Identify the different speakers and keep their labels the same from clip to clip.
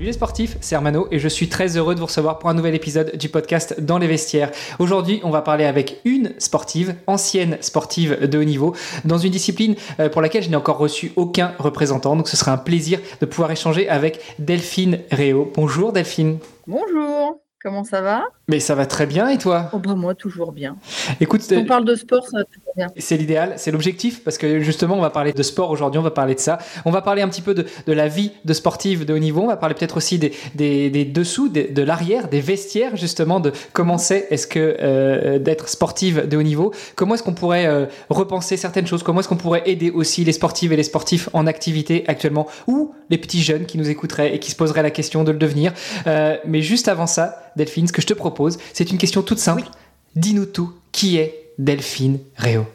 Speaker 1: Salut les sportifs, c'est Hermano et je suis très heureux de vous recevoir pour un nouvel épisode du podcast Dans les vestiaires. Aujourd'hui, on va parler avec une sportive, ancienne sportive de haut niveau, dans une discipline euh, pour laquelle je n'ai encore reçu aucun représentant. Donc ce sera un plaisir de pouvoir échanger avec Delphine Réau. Bonjour Delphine.
Speaker 2: Bonjour. Comment ça va?
Speaker 1: Mais ça va très bien et toi?
Speaker 2: Oh bah Moi, toujours bien.
Speaker 1: Écoute,
Speaker 2: on parle de sport, ça va toujours bien.
Speaker 1: C'est l'idéal, c'est l'objectif, parce que justement, on va parler de sport aujourd'hui, on va parler de ça. On va parler un petit peu de, de la vie de sportive de haut niveau, on va parler peut-être aussi des, des, des dessous, des, de l'arrière, des vestiaires, justement, de comment c'est est-ce que euh, d'être sportive de haut niveau, comment est-ce qu'on pourrait euh, repenser certaines choses, comment est-ce qu'on pourrait aider aussi les sportives et les sportifs en activité actuellement, ou les petits jeunes qui nous écouteraient et qui se poseraient la question de le devenir. Euh, mais juste avant ça, Delphine, ce que je te propose, c'est une question toute simple. Dis-nous tout. Qui est Delphine Réau?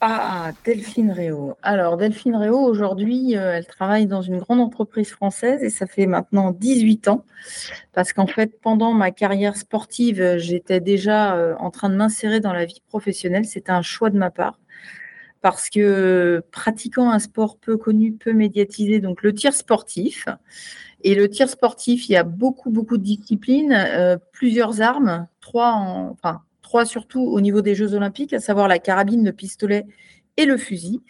Speaker 2: Ah, Delphine Réau. Alors, Delphine Réau, aujourd'hui, euh, elle travaille dans une grande entreprise française et ça fait maintenant 18 ans. Parce qu'en fait, pendant ma carrière sportive, j'étais déjà euh, en train de m'insérer dans la vie professionnelle. C'était un choix de ma part parce que pratiquant un sport peu connu, peu médiatisé, donc le tir sportif, et le tir sportif, il y a beaucoup, beaucoup de disciplines, euh, plusieurs armes, trois, en, enfin, trois surtout au niveau des Jeux Olympiques, à savoir la carabine, le pistolet et le fusil.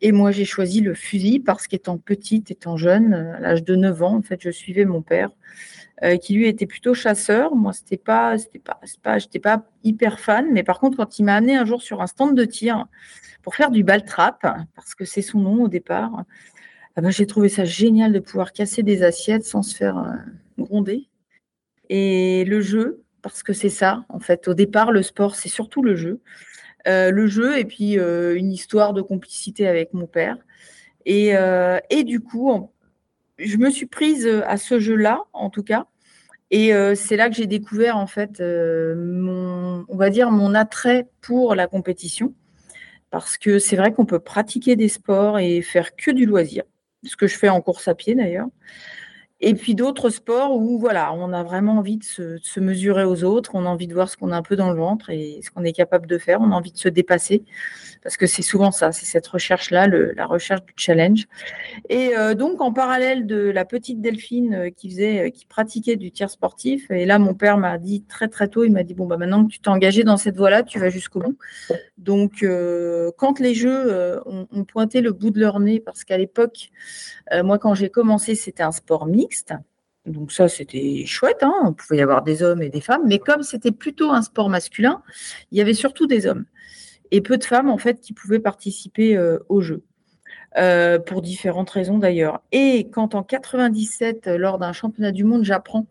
Speaker 2: Et moi, j'ai choisi le fusil parce qu'étant petite, étant jeune, à l'âge de 9 ans, en fait, je suivais mon père, euh, qui lui était plutôt chasseur. Moi, c'était pas, pas, pas, pas hyper fan, mais par contre, quand il m'a amené un jour sur un stand de tir pour faire du ball trap, parce que c'est son nom au départ, ah ben, j'ai trouvé ça génial de pouvoir casser des assiettes sans se faire euh, gronder. Et le jeu, parce que c'est ça, en fait, au départ, le sport, c'est surtout le jeu. Euh, le jeu et puis euh, une histoire de complicité avec mon père. Et, et du coup, je me suis prise à ce jeu-là, en tout cas. Et c'est là que j'ai découvert, en fait, mon, on va dire, mon attrait pour la compétition. Parce que c'est vrai qu'on peut pratiquer des sports et faire que du loisir ce que je fais en course à pied d'ailleurs. Et puis d'autres sports où voilà, on a vraiment envie de se, mesurer aux autres, on a envie de voir ce qu'on a un peu dans le ventre et ce qu'on est capable de faire, on a envie de se dépasser, parce que c'est souvent ça, c'est cette recherche-là, la recherche du challenge. Et euh, donc en parallèle de la petite Delphine euh, qui faisait, euh, qui pratiquait du tir sportif, et là mon père m'a dit très très tôt, il m'a dit bon bah maintenant que tu t'es engagé dans cette voie-là, tu vas jusqu'au bout. Donc quand les jeux ont, ont, pointé le bout de leur nez, parce qu'à l'époque, moi quand j'ai commencé, c'était un sport mixte donc ça, c'était chouette, hein on pouvait y avoir des hommes et des femmes, mais comme c'était plutôt un sport masculin, il y avait surtout des hommes et peu de femmes en fait qui pouvaient participer euh, au jeu. Euh, pour différentes raisons d'ailleurs. Et quand en 97, lors d'un championnat du monde, j'apprends,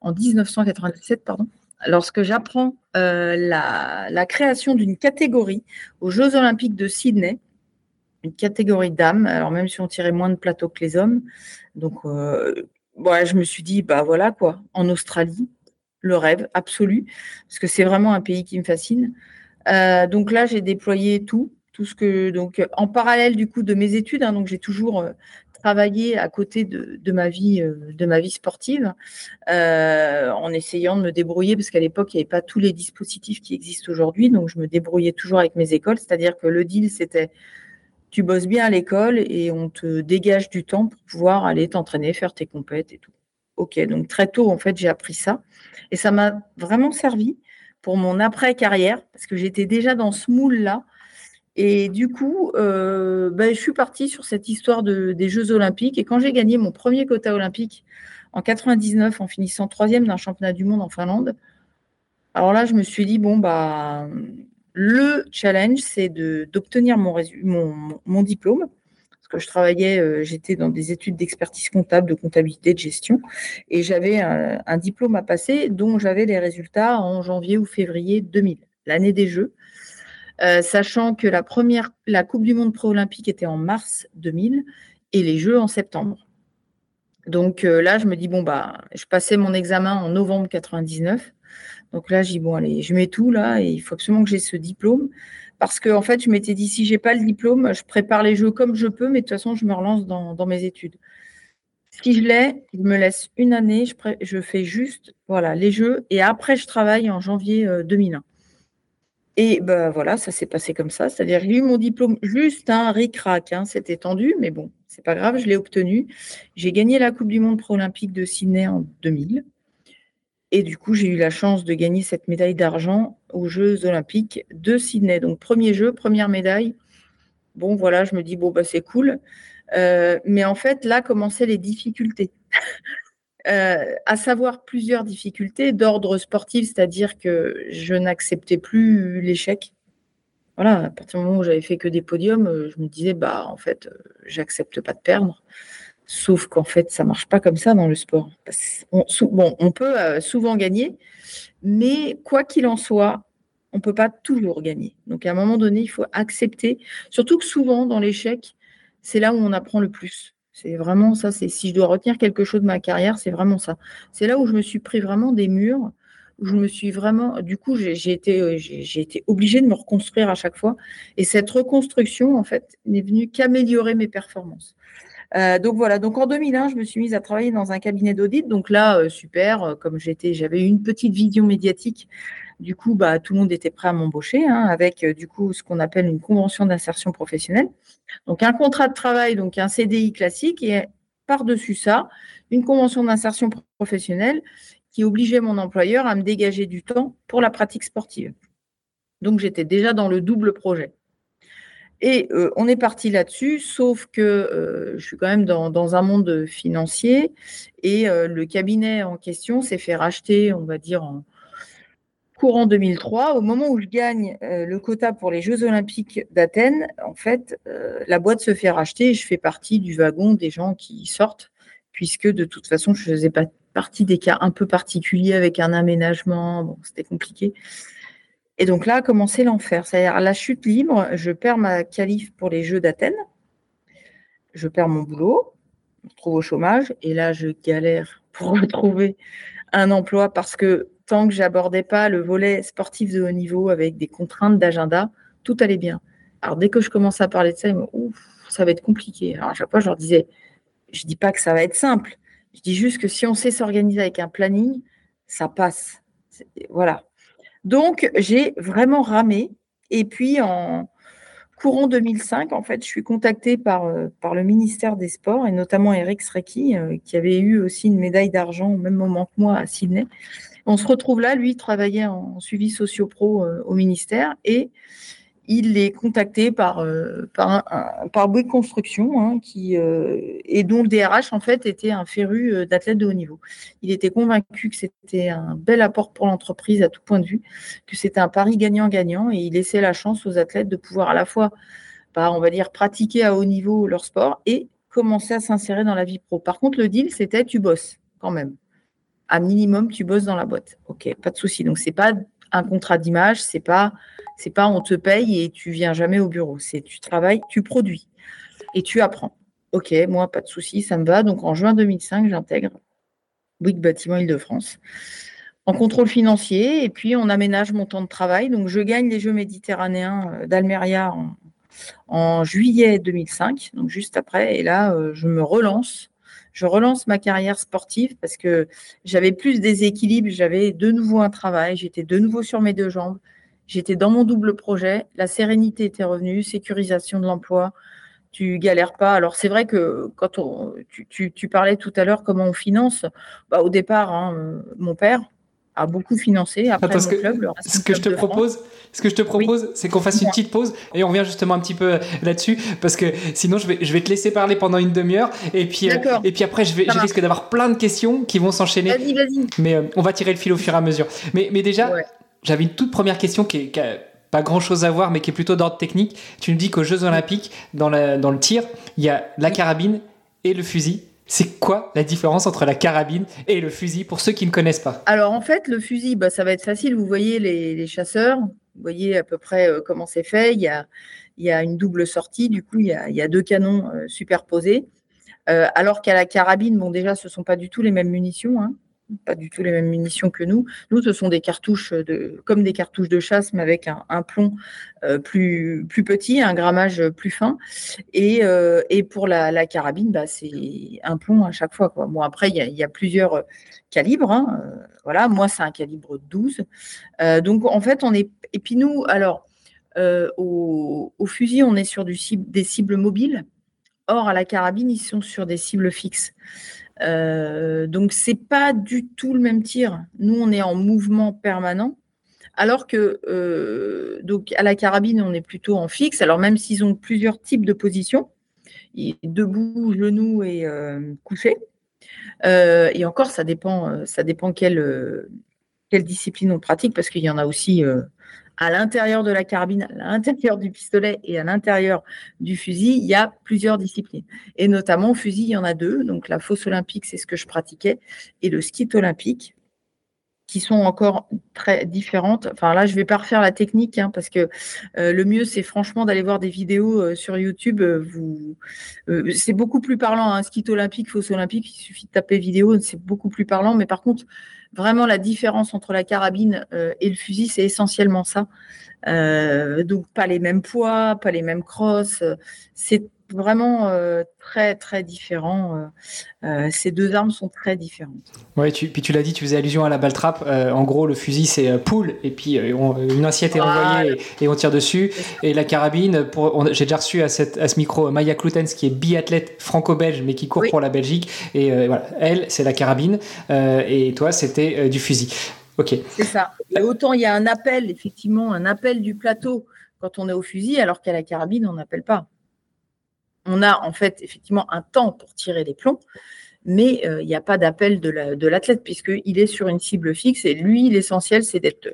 Speaker 2: en 1997, pardon, lorsque j'apprends euh, la, création d'une catégorie aux Jeux olympiques de Sydney, une catégorie d'âmes, alors même si on tirait moins de plateaux que les hommes, donc ouais, je me suis dit, bah voilà quoi, en Australie, le rêve absolu, parce que c'est vraiment un pays qui me fascine. Euh, donc là, j'ai déployé tout, tout ce que donc en parallèle du coup de mes études. Hein, donc j'ai toujours euh, travaillé à côté de, ma vie euh, de ma vie sportive, en essayant de me débrouiller parce qu'à l'époque il n'y avait pas tous les dispositifs qui existent aujourd'hui. Donc je me débrouillais toujours avec mes écoles, c'est-à-dire que le deal c'était tu bosses bien à l'école et on te dégage du temps pour pouvoir aller t'entraîner, faire tes compètes et tout. Ok, donc très tôt en fait j'ai appris ça et ça m'a vraiment servi pour mon après-carrière, parce que j'étais déjà dans ce moule-là. Et du coup, euh, ben, je suis partie sur cette histoire de, des Jeux Olympiques. Et quand j'ai gagné mon premier quota olympique en 99, en finissant troisième d'un championnat du monde en Finlande, alors là, je me suis dit, bon, bah, le challenge, c'est d'obtenir mon, mon, mon diplôme je travaillais, euh, j'étais dans des études d'expertise comptable, de comptabilité, de gestion, et j'avais un, diplôme à passer dont j'avais les résultats en janvier ou février 2000, l'année des Jeux. Euh, sachant que la Coupe du Monde pré-olympique était en mars 2000 et les Jeux en septembre. Donc euh, là, je me dis, bon, bah, je passais mon examen en novembre 99. Donc là, je dis, bon, allez, je mets tout là et il faut absolument que j'ai ce diplôme parce que en fait, je m'étais dit, si j'ai pas le diplôme, je prépare les jeux comme je peux, mais de toute façon, je me relance dans, mes études. Si je l'ai, il me laisse une année, je, fais juste voilà, les jeux et après, je travaille en janvier 2001. Euh, et ben voilà, ça s'est passé comme ça. C'est-à-dire, j'ai eu mon diplôme juste un ric-rac, hein, c'était tendu, mais bon, c'est pas grave, je l'ai obtenu. J'ai gagné la Coupe du Monde pro-olympique de Sydney en 2000. Et du coup, j'ai eu la chance de gagner cette médaille d'argent aux Jeux olympiques de Sydney. Donc, premier jeu, première médaille. Bon, voilà, je me dis, bon, bah, c'est cool. Euh, mais en fait, là commençaient les difficultés. Euh, à savoir plusieurs difficultés d'ordre sportif, c'est-à-dire que je n'acceptais plus l'échec. Voilà, à partir du moment où j'avais fait que des podiums, euh, je me disais, bah, en fait, j'accepte pas de perdre. Sauf qu'en fait, ça marche pas comme ça dans le sport. On, peut euh, souvent gagner, mais quoi qu'il en soit, on peut pas toujours gagner. Donc à un moment donné, il faut accepter. Surtout que souvent dans l'échec, c'est là où on apprend le plus. C'est vraiment ça. C'est si je dois retenir quelque chose de ma carrière, c'est vraiment ça. C'est là où je me suis pris vraiment des murs, je me suis vraiment. Du coup, j'ai été, euh, j'ai été obligée de me reconstruire à chaque fois. Et cette reconstruction, en fait, n'est venue qu'améliorer mes performances. Euh, donc voilà, donc en 2001, je me suis mise à travailler dans un cabinet d'audit. Donc là, euh, super, euh, comme j'étais, j'avais une petite vision médiatique. Du coup, bah, tout le monde était prêt à m'embaucher hein, avec du coup ce qu'on appelle une convention d'insertion professionnelle. Donc un contrat de travail, donc un CDI classique et par-dessus ça, une convention d'insertion professionnelle qui obligeait mon employeur à me dégager du temps pour la pratique sportive. Donc j'étais déjà dans le double projet. Et euh, on est parti là-dessus, sauf que euh, je suis quand même dans, un monde financier et euh, le cabinet en question s'est fait racheter, on va dire, en courant 2003. Au moment où je gagne le quota pour les Jeux Olympiques d'Athènes, en fait, la boîte se fait racheter et je fais partie du wagon des gens qui sortent, puisque de toute façon, je faisais pas partie des cas un peu particuliers avec un aménagement. Bon, c'était compliqué. Et donc là a commencé l'enfer. C'est-à-dire la chute libre, je perds ma qualif pour les Jeux d'Athènes, je perds mon boulot, je me trouve au chômage, et là je galère pour retrouver un emploi parce que tant que j'abordais pas le volet sportif de haut niveau avec des contraintes d'agenda, tout allait bien. Alors dès que je commence à parler de ça, ça va être compliqué. Alors à chaque fois, je leur disais, je dis pas que ça va être simple. Je dis juste que si on sait s'organiser avec un planning, ça passe. Voilà. Donc, j'ai vraiment ramé. Et puis, en courant 2005, en fait, je suis contactée par, euh, par le ministère des Sports et notamment Eric Srecky, euh, qui avait eu aussi une médaille d'argent au même moment que moi à Sydney. On se retrouve là, lui, il travaillait en suivi socio-pro euh, au ministère et il est contacté par, euh, par, Bouygues Construction, hein, qui, euh, et dont le DRH, en fait, était un féru euh, d'athlètes de haut niveau. Il était convaincu que c'était un bel apport pour l'entreprise à tout point de vue, que c'était un pari gagnant-gagnant, et il laissait la chance aux athlètes de pouvoir à la fois, bah, on va dire, pratiquer à haut niveau leur sport et commencer à s'insérer dans la vie pro. Par contre, le deal, c'était tu bosses quand même. À minimum, tu bosses dans la boîte. OK, pas de souci. Donc, c'est pas un contrat d'image, c'est pas c'est pas on te paye et tu viens jamais au bureau. C'est tu travailles, tu produis et tu apprends. Ok, moi pas de souci, ça me va. Donc en juin 2005, j'intègre Bouygues Bâtiment Île-de-France. En contrôle financier, et puis on aménage mon temps de travail. Donc, je gagne les Jeux méditerranéens euh, d'Almeria en, juillet 2005, donc juste après. Et là, euh, je me relance. Je relance ma carrière sportive parce que j'avais plus des équilibres, j'avais de nouveau un travail, j'étais de nouveau sur mes deux jambes, j'étais dans mon double projet, la sérénité était revenue, sécurisation de l'emploi, tu galères pas. Alors c'est vrai que quand on, tu, parlais tout à l'heure comment on finance, bah, au départ, hein, mon père a beaucoup financé. Après
Speaker 1: mon club, ce que je te propose, ce que je te propose, c'est qu'on fasse une petite pause et on revient justement un petit peu là-dessus parce que sinon je vais, je vais te laisser parler pendant une demi-heure et puis euh, et puis après je vais je risque d'avoir plein de questions qui vont s'enchaîner.
Speaker 2: Vas-y, vas-y.
Speaker 1: Mais euh, on va tirer le fil au fur et à mesure. Mais mais déjà, j'avais une toute première question qui est, pas grand chose à voir, mais qui est plutôt d'ordre technique. Tu nous dis qu'aux Jeux Olympiques, dans, le tir, il y a la carabine et le fusil. C'est quoi la différence entre la carabine et le fusil pour ceux qui ne connaissent pas?
Speaker 2: Alors en fait, le fusil, bah, ça va être facile. Vous voyez les, chasseurs, vous voyez à peu près euh, comment c'est fait. Il y, a, une double sortie, du coup, il y a, il y a deux canons euh, superposés. Euh, alors qu'à la carabine, bon déjà, ce ne sont pas du tout les mêmes munitions. Hein pas du tout les mêmes munitions que nous. Nous, ce sont des cartouches de, comme des cartouches de chasse, mais avec un, plomb euh, plus, plus petit, un grammage plus fin. Et, euh, et pour la, carabine, bah, c'est un plomb à chaque fois. Bon, après, il y, a, plusieurs calibres. Hein. Euh, voilà, moi, c'est un calibre 12. donc, en fait, on est. Et puis, nous, alors, au, au, fusil, on est sur des cibles mobiles. Or, à la carabine, ils sont sur des cibles fixes. Euh, donc, c'est pas du tout le même tir. Nous, on est en mouvement permanent. Alors que euh, donc à la carabine, on est plutôt en fixe. Alors même s'ils ont plusieurs types de positions, debout, genou et euh, couché. et encore, ça dépend, ça dépend quelle discipline on pratique, parce qu'il y en a aussi à l'intérieur de la carabine, à l'intérieur du pistolet et à l'intérieur du fusil, il y a plusieurs disciplines. Et notamment au fusil, il y en a deux. Donc la fosse olympique, c'est ce que je pratiquais, et le ski olympique, qui sont encore très différentes. Enfin là, je ne vais pas refaire la technique hein, parce que euh, le mieux, c'est franchement d'aller voir des vidéos euh, sur YouTube. Euh, vous, c'est beaucoup plus parlant. Un hein, ski olympique, fosse olympique, il suffit de taper vidéo, c'est beaucoup plus parlant. Mais par contre, vraiment la différence entre la carabine et le fusil, c'est essentiellement ça. donc pas les mêmes poids, pas les mêmes crosses. C'est vraiment euh, très très différent. Euh, euh, ces deux armes sont très différentes.
Speaker 1: Oui, puis tu l'as dit, tu faisais allusion à la balle trappe. en gros, le fusil c'est poule et puis une assiette est envoyée et, on tire dessus. Et la carabine, j'ai déjà reçu à, cette, à ce micro Maya Kloutens qui est biathlète franco-belge mais qui court pour la Belgique. Et voilà, elle c'est la carabine et toi c'était du fusil. Ok.
Speaker 2: C'est ça. Et autant il y a un appel, effectivement, un appel du plateau quand on est au fusil, alors qu'à la carabine, on n'appelle pas on a en fait effectivement un temps pour tirer les plombs, mais euh, il n'y a pas d'appel de l'athlète puisqu'il est sur une cible fixe et lui, l'essentiel, c'est d'être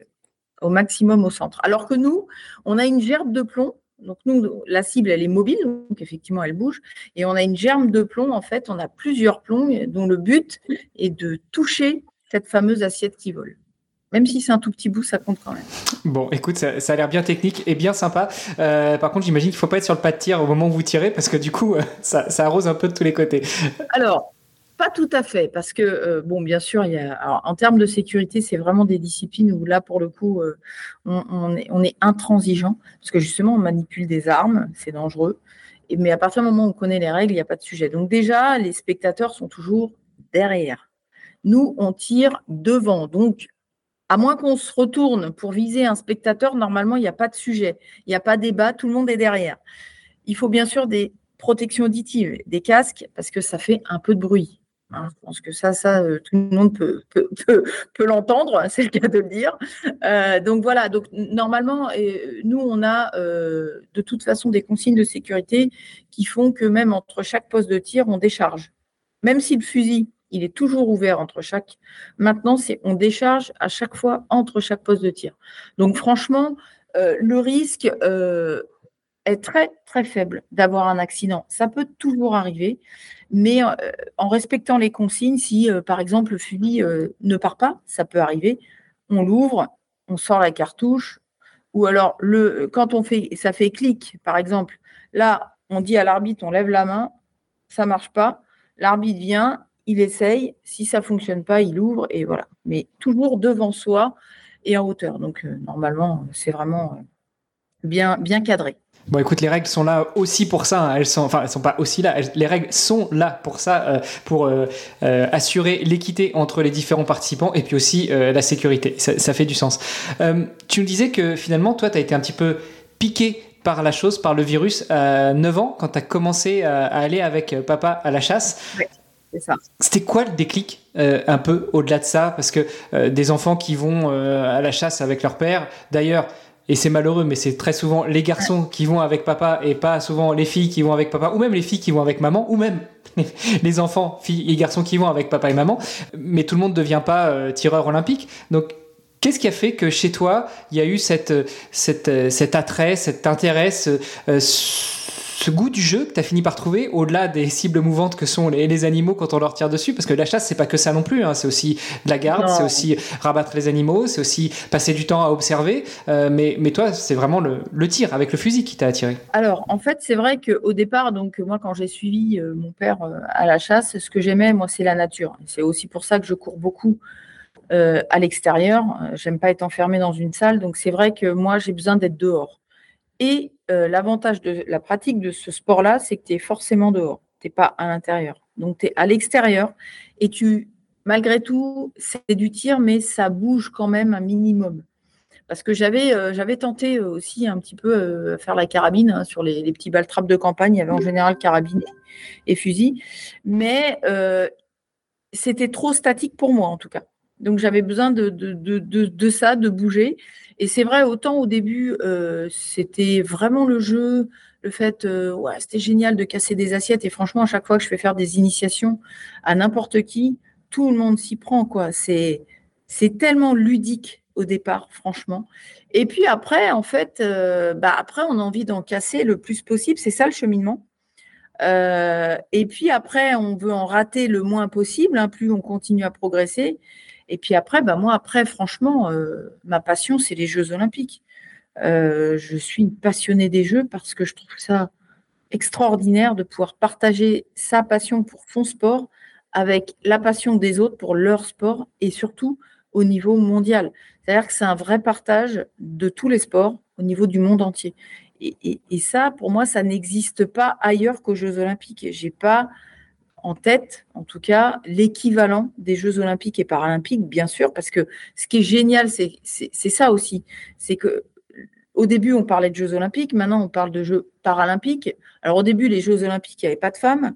Speaker 2: au maximum au centre. Alors que nous, on a une gerbe de plomb. Donc nous, la cible, elle est mobile, donc effectivement, elle bouge. Et on a une gerbe de plomb, en fait, on a plusieurs plombs dont le but est de toucher cette fameuse assiette qui vole. Même si c'est un tout petit bout, ça compte quand même.
Speaker 1: Bon, écoute, ça, a l'air bien technique et bien sympa. Euh, par contre, j'imagine qu'il ne faut pas être sur le pas de tir au moment où vous tirez parce que du coup, euh, ça, arrose un peu de tous les côtés.
Speaker 2: Alors, pas tout à fait, parce que, euh, bon, bien sûr, il y a, en termes de sécurité, c'est vraiment des disciplines où là, pour le coup, on, est, on, est, intransigeant, parce que justement, on manipule des armes, c'est dangereux. Et, mais à partir du moment où on connaît les règles, il n'y a pas de sujet. Donc déjà, les spectateurs sont toujours derrière. Nous, on tire devant. Donc, à moins qu'on se retourne pour viser un spectateur, normalement, il n'y a pas de sujet, il n'y a pas de débat, tout le monde est derrière. Il faut bien sûr des protections auditives, des casques, parce que ça fait un peu de bruit. Hein. je pense que ça, ça, euh, tout le monde peut, peut, l'entendre, c'est le cas de le dire. Euh, donc voilà, donc normalement, nous, on a euh, de toute façon des consignes de sécurité qui font que même entre chaque poste de tir, on décharge. Même si le fusil il est toujours ouvert entre chaque. Maintenant, c'est on décharge à chaque fois entre chaque poste de tir. Donc franchement, euh, le risque euh, est très très faible d'avoir un accident. Ça peut toujours arriver, mais euh, en respectant les consignes, si par exemple le fusil ne part pas, ça peut arriver. On l'ouvre, on sort la cartouche, ou alors quand on fait ça fait clic, par exemple. Là, on dit à l'arbitre, on lève la main, ça marche pas. L'arbitre vient, il essaye. Si ça fonctionne pas, il ouvre et voilà. Mais toujours devant soi et en hauteur. Donc euh, normalement, c'est vraiment euh, bien, bien cadré.
Speaker 1: Bon, écoute, les règles sont là aussi pour ça. Hein. Elles sont, enfin, elles sont pas aussi là. les règles sont là pour ça, euh, pour assurer l'équité entre les différents participants et puis aussi la sécurité. Ça, ça, fait du sens. tu nous disais que finalement, toi, tu as été un petit peu piqué par la chose, par le virus, à 9 ans, quand tu as commencé à, aller avec papa à la chasse. C'était quoi le déclic euh, un peu au-delà de ça? Parce que euh, des enfants qui vont euh, à la chasse avec leur père, d'ailleurs, et c'est malheureux, mais c'est très souvent les garçons qui vont avec papa et pas souvent les filles qui vont avec papa, ou même les filles qui vont avec maman, ou même les enfants, filles et garçons qui vont avec papa et maman. Mais tout le monde ne devient pas tireur olympique. Donc, Qu'est-ce qui a fait que chez toi, il y a eu cet attrait, cet intérêt, ce goût du jeu que tu as fini par trouver au-delà des cibles mouvantes que sont les, animaux quand on leur tire dessus parce que la chasse c'est pas que ça non plus hein. c'est aussi de la garde c'est aussi rabattre les animaux c'est aussi passer du temps à observer. Euh, mais, mais toi c'est vraiment le, tir avec le fusil qui t'a attiré.
Speaker 2: Alors en fait c'est vrai qu'au départ donc moi quand j'ai suivi euh, mon père euh, à la chasse ce que j'aimais moi c'est la nature. C'est aussi pour ça que je cours beaucoup à l'extérieur. J'aime pas être enfermé dans une salle. Donc c'est vrai que moi j'ai besoin d'être dehors et euh, l'avantage de la pratique de ce sport-là, c'est que tu es forcément dehors. Tu n'es pas à l'intérieur. Donc, tu es à l'extérieur et tu, malgré tout, c'est du tir, mais ça bouge quand même un minimum. Parce que j'avais euh, tenté aussi un petit peu euh, faire la carabine hein, sur les, petits balles-trappes de campagne. Il y avait en général carabine et, fusil. Mais c'était trop statique pour moi, en tout cas. Donc, j'avais besoin de, de, de, ça, de bouger. Et c'est vrai, autant au début, euh, c'était vraiment le jeu, le fait, euh, ouais, c'était génial de casser des assiettes. Et franchement, à chaque fois que je fais faire des initiations à n'importe qui, tout le monde s'y prend, quoi. C'est, c'est tellement ludique au départ, franchement. Et puis après, en fait, euh, bah après, on a envie d'en casser le plus possible. C'est ça le cheminement. et puis après, on veut en rater le moins possible. Hein, plus on continue à progresser. Et puis après, bah moi, après, franchement, euh, ma passion, c'est les Jeux Olympiques. Euh, je suis une passionnée des Jeux parce que je trouve ça extraordinaire de pouvoir partager sa passion pour son sport avec la passion des autres pour leur sport et surtout au niveau mondial. C'est-à-dire que c'est un vrai partage de tous les sports au niveau du monde entier. Et, et ça, pour moi, ça n'existe pas ailleurs qu'aux Jeux Olympiques. J'ai pas en tête, en tout cas, l'équivalent des Jeux olympiques et paralympiques, bien sûr, parce que ce qui est génial, c'est ça aussi. C'est que au début, on parlait de Jeux olympiques, maintenant on parle de Jeux paralympiques. Alors au début, les Jeux olympiques, il n'y avait pas de femmes.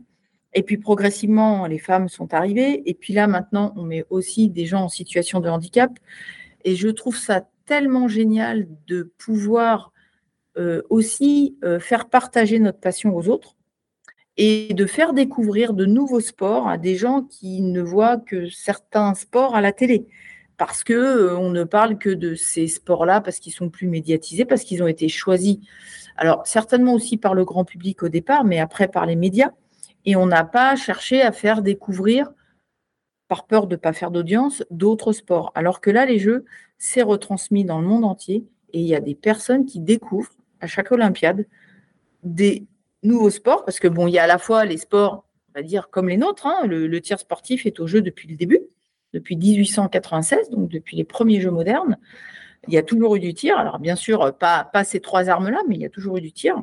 Speaker 2: Et puis progressivement, les femmes sont arrivées. Et puis là, maintenant, on met aussi des gens en situation de handicap. Et je trouve ça tellement génial de pouvoir euh, aussi euh, faire partager notre passion aux autres et de faire découvrir de nouveaux sports à des gens qui ne voient que certains sports à la télé. Parce que euh, on ne parle que de ces sports-là parce qu'ils sont plus médiatisés, parce qu'ils ont été choisis. Alors certainement aussi par le grand public au départ, mais après par les médias. Et on n'a pas cherché à faire découvrir, par peur de ne pas faire d'audience, d'autres sports. Alors que là, les Jeux, c'est retransmis dans le monde entier et il y a des personnes qui découvrent à chaque Olympiade des nouveaux sports, parce que bon, il y a à la fois les sports, on va dire, comme les nôtres. Hein, le, tir sportif est au jeu depuis le début, depuis 1896, donc depuis les premiers jeux modernes. Il y a toujours eu du tir. Alors, bien sûr, pas, pas ces trois armes-là, mais il y a toujours eu du tir.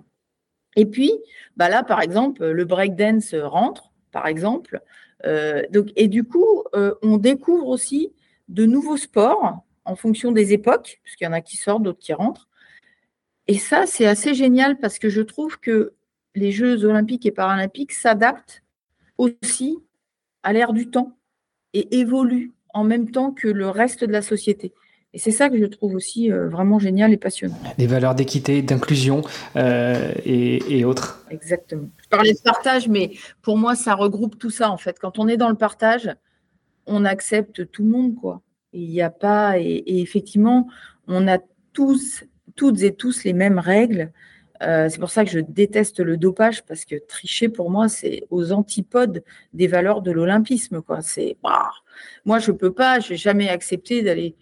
Speaker 2: Et puis, bah là, par exemple, le breakdance rentre, par exemple. Euh, donc, et du coup, euh, on découvre aussi de nouveaux sports en fonction des époques, puisqu'il y en a qui sortent, d'autres qui rentrent. Et ça, c'est assez génial parce que je trouve que les Jeux olympiques et paralympiques s'adaptent aussi à l'ère du temps et évoluent en même temps que le reste de la société. Et c'est ça que je trouve aussi euh, vraiment génial et passionnant.
Speaker 1: Les valeurs d'équité, d'inclusion euh, et, autres.
Speaker 2: Exactement. Je parlais de partage, mais pour moi, ça regroupe tout ça en fait. Quand on est dans le partage, on accepte tout le monde, quoi. Il n'y a pas, et, effectivement, on a tous, toutes et tous les mêmes règles. Euh, c'est pour ça que je déteste le dopage parce que tricher pour moi c'est aux antipodes des valeurs de l'olympisme quoi. C'est bah, moi je peux pas, je n'ai jamais accepté d'aller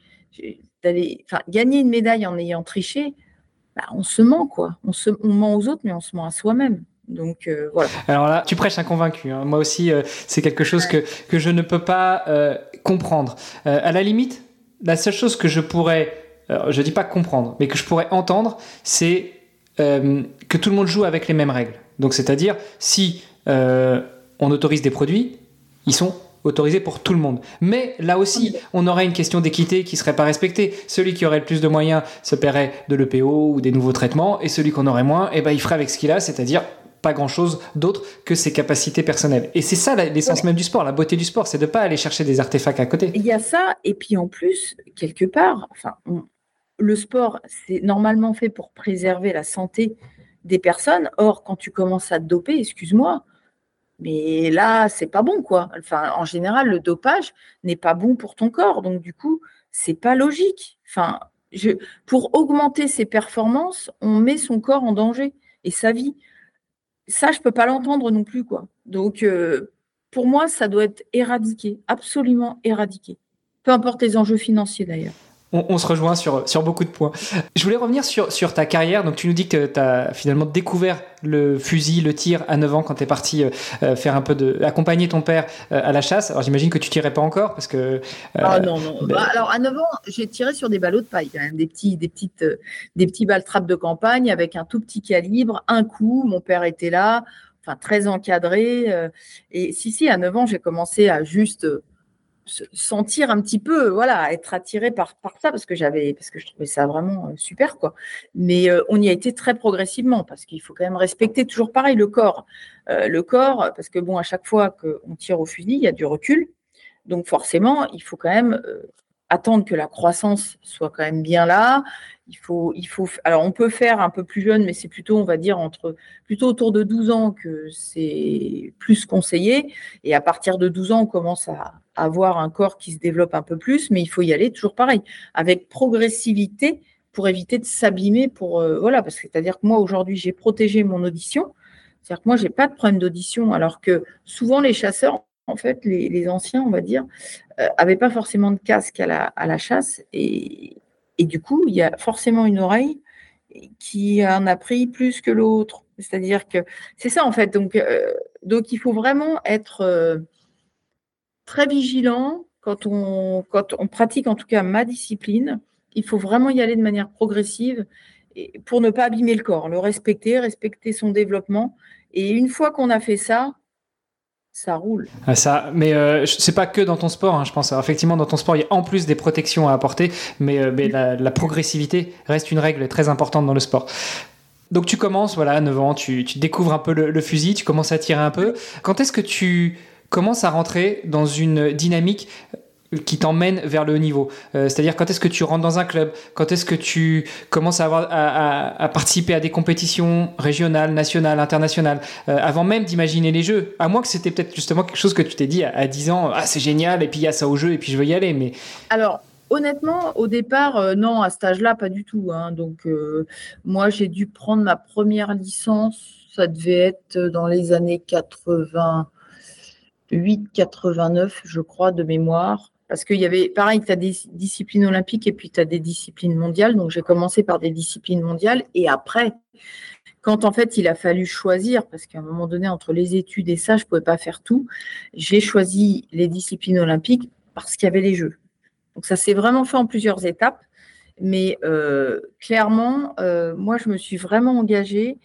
Speaker 2: d'aller gagner une médaille en ayant triché. Bah, on se ment quoi. On se on ment aux autres mais on se ment à soi-même. Donc voilà.
Speaker 1: Alors là, tu prêches un convaincu. Hein. Moi aussi, c'est quelque chose que, que je ne peux pas comprendre. à la limite, la seule chose que je pourrais, je dis pas comprendre, mais que je pourrais entendre, c'est que tout le monde joue avec les mêmes règles. Donc c'est-à-dire, si on autorise des produits, ils sont autorisés pour tout le monde. Mais là aussi, on aurait une question d'équité qui serait pas respectée. Celui qui aurait le plus de moyens se paierait de l'EPO ou des nouveaux traitements, et celui qu'on aurait moins, eh ben, il ferait avec ce qu'il a, c'est-à-dire pas grand-chose d'autre que ses capacités personnelles. Et c'est ça l'essence même du sport, la beauté du sport, c'est de pas aller chercher des artefacts à côté.
Speaker 2: Il y a ça, et puis en plus, quelque part, enfin, le sport, c'est normalement fait pour préserver la santé des personnes. Or, quand tu commences à te doper, excuse-moi, mais là, c'est pas bon, quoi. Enfin, en général, le dopage n'est pas bon pour ton corps. Donc, du coup, c'est pas logique. Enfin, pour augmenter ses performances, on met son corps en danger et sa vie. Ça, je peux pas l'entendre non plus, quoi. Donc, euh, pour moi, ça doit être éradiqué, absolument éradiqué. Peu importe les enjeux financiers, d'ailleurs
Speaker 1: on, se rejoint sur, sur beaucoup de points. Je voulais revenir sur, sur ta carrière. Donc, tu nous dis que tu as finalement découvert le fusil, le tir à 9 ans quand tu es parti euh, euh, faire un peu de. accompagner ton père euh, à la chasse. Alors, j'imagine que tu tirais pas encore parce que.
Speaker 2: ah non, non. Ben bah, alors, à 9 ans, j'ai tiré sur des ballots de paille quand même, des petits, des petites, des petits balles trappes de campagne avec un tout petit calibre, un coup. Mon père était là, enfin, très encadré. et si, si, à 9 ans, j'ai commencé à juste sentir un petit peu, voilà, être attiré par, par ça parce que j'avais, parce que je trouvais ça vraiment euh, super, quoi. Mais euh, on y a été très progressivement parce qu'il faut quand même respecter toujours pareil le corps. Euh, le corps, parce que bon, à chaque fois qu'on tire au fusil, il y a du recul. Donc forcément, il faut quand même attendre que la croissance soit quand même bien là. Il faut, il faut, alors on peut faire un peu plus jeune, mais c'est plutôt, on va dire, entre, plutôt autour de 12 ans que c'est plus conseillé. Et à partir de 12 ans, on commence à avoir un corps qui se développe un peu plus, mais il faut y aller toujours pareil, avec progressivité pour éviter de s'abîmer. Pour euh, voilà, parce que c'est-à-dire que moi aujourd'hui, j'ai protégé mon audition. C'est-à-dire que moi, j'ai pas de problème d'audition, alors que souvent les chasseurs, en fait, les, anciens, on va dire, euh, pas forcément de casque à la, à la chasse et et du coup, il y a forcément une oreille qui en a pris plus que l'autre. C'est-à-dire que c'est ça en fait. Donc, euh, donc il faut vraiment être euh, très vigilant quand on, quand on pratique en tout cas ma discipline. Il faut vraiment y aller de manière progressive pour ne pas abîmer le corps, le respecter, respecter son développement. Et une fois qu'on a fait ça, ça roule.
Speaker 1: Ah, ça, mais euh, c'est pas que dans ton sport, hein, je pense. effectivement, dans ton sport, il y a en plus des protections à apporter, mais, euh, la, progressivité reste une règle très importante dans le sport. Donc tu commences, voilà, à 9 ans, tu découvres un peu le, fusil, tu commences à tirer un peu. Quand est-ce que tu commences à rentrer dans une dynamique qui t'emmène vers le haut niveau. Euh, c'est-à-dire quand est-ce que tu rentres dans un club, quand est-ce que tu commences à, avoir, à, participer à des compétitions régionales, nationales, internationales, euh, avant même d'imaginer les jeux. À moins que c'était peut-être justement quelque chose que tu t'es dit à, 10 ans, ah c'est génial, et puis il y a ça au jeu, et puis je veux y aller. Mais...
Speaker 2: Alors, honnêtement, au départ, euh, non, à cet âge-là, pas du tout. Hein. Donc, moi, j'ai dû prendre ma première licence, ça devait être dans les années 88, 89, je crois, de mémoire. Parce qu'il y avait, pareil, tu as des disciplines olympiques et puis tu as des disciplines mondiales. Donc, j'ai commencé par des disciplines mondiales. Et après, quand en fait, il a fallu choisir, parce qu'à un moment donné, entre les études et ça, je ne pouvais pas faire tout, j'ai choisi les disciplines olympiques parce qu'il y avait les Jeux. Donc, ça s'est vraiment fait en plusieurs étapes. Mais euh, clairement, euh, moi, je me suis vraiment engagée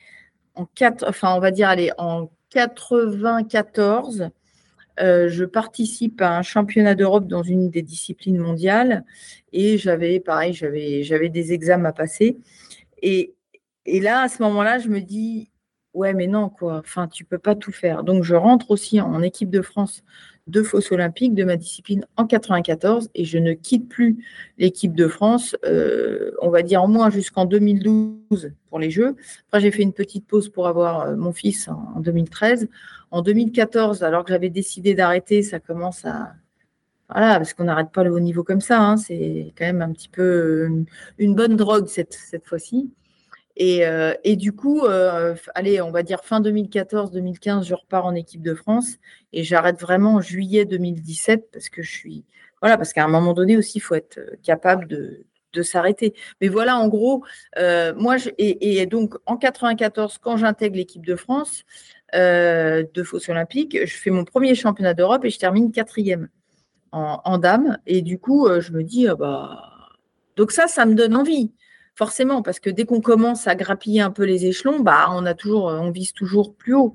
Speaker 2: en quatre, enfin, on va dire, allez, en 94 euh, je participe à un championnat d'Europe dans une des disciplines mondiales et j'avais, pareil, j'avais, des examens à passer. Et, et là, à ce moment-là, je me dis, ouais, mais non, quoi, enfin, tu peux pas tout faire. Donc, je rentre aussi en équipe de France de fosse olympique de ma discipline en 94 et je ne quitte plus l'équipe de France, euh, on va dire au moins jusqu'en 2012 pour les Jeux. Après, j'ai fait une petite pause pour avoir euh, mon fils en, 2013. En 2014, alors que j'avais décidé d'arrêter, ça commence à, voilà, parce qu'on n'arrête pas le haut niveau comme ça. Hein. c'est quand même un petit peu euh, une bonne drogue cette, cette fois-ci. Euh, et, du coup, euh, allez, on va dire fin 2014-2015, je repars en équipe de France et j'arrête vraiment en juillet 2017 parce que je suis, voilà, parce qu'à un moment donné aussi, il faut être capable de, s'arrêter. Mais voilà, en gros, euh, moi, et, donc en 94, quand j'intègre l'équipe de France euh, de fosse olympique, je fais mon premier championnat d'Europe et je termine quatrième en, dame. Et du coup, euh, je me dis, ah bah. Donc ça, ça me donne envie, forcément, parce que dès qu'on commence à grappiller un peu les échelons, bah, on a toujours, on vise toujours plus haut.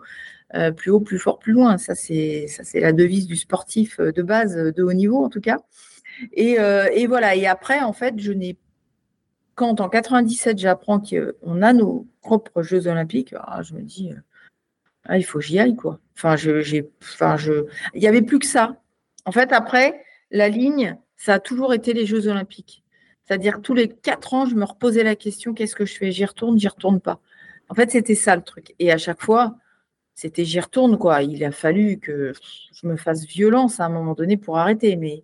Speaker 2: plus haut, plus fort, plus loin. Ça, c'est la devise du sportif de base, de haut niveau en tout cas. Euh, et, voilà. Et après, en fait, je n'ai quand en 97 j'apprends qu'on a nos propres Jeux Olympiques, ah, je me dis euh, ah, il faut que j'y aille quoi. Enfin, j'ai, enfin, je, il n'y avait plus que ça. En fait, après la ligne, ça a toujours été les Jeux Olympiques. C'est-à-dire tous les quatre ans, je me reposais la question qu'est-ce que je fais? J'y retourne, j'y retourne pas. En fait, c'était ça le truc. Et à chaque fois, c'était j'y retourne quoi. Il a fallu que je me fasse violence à un moment donné pour arrêter, mais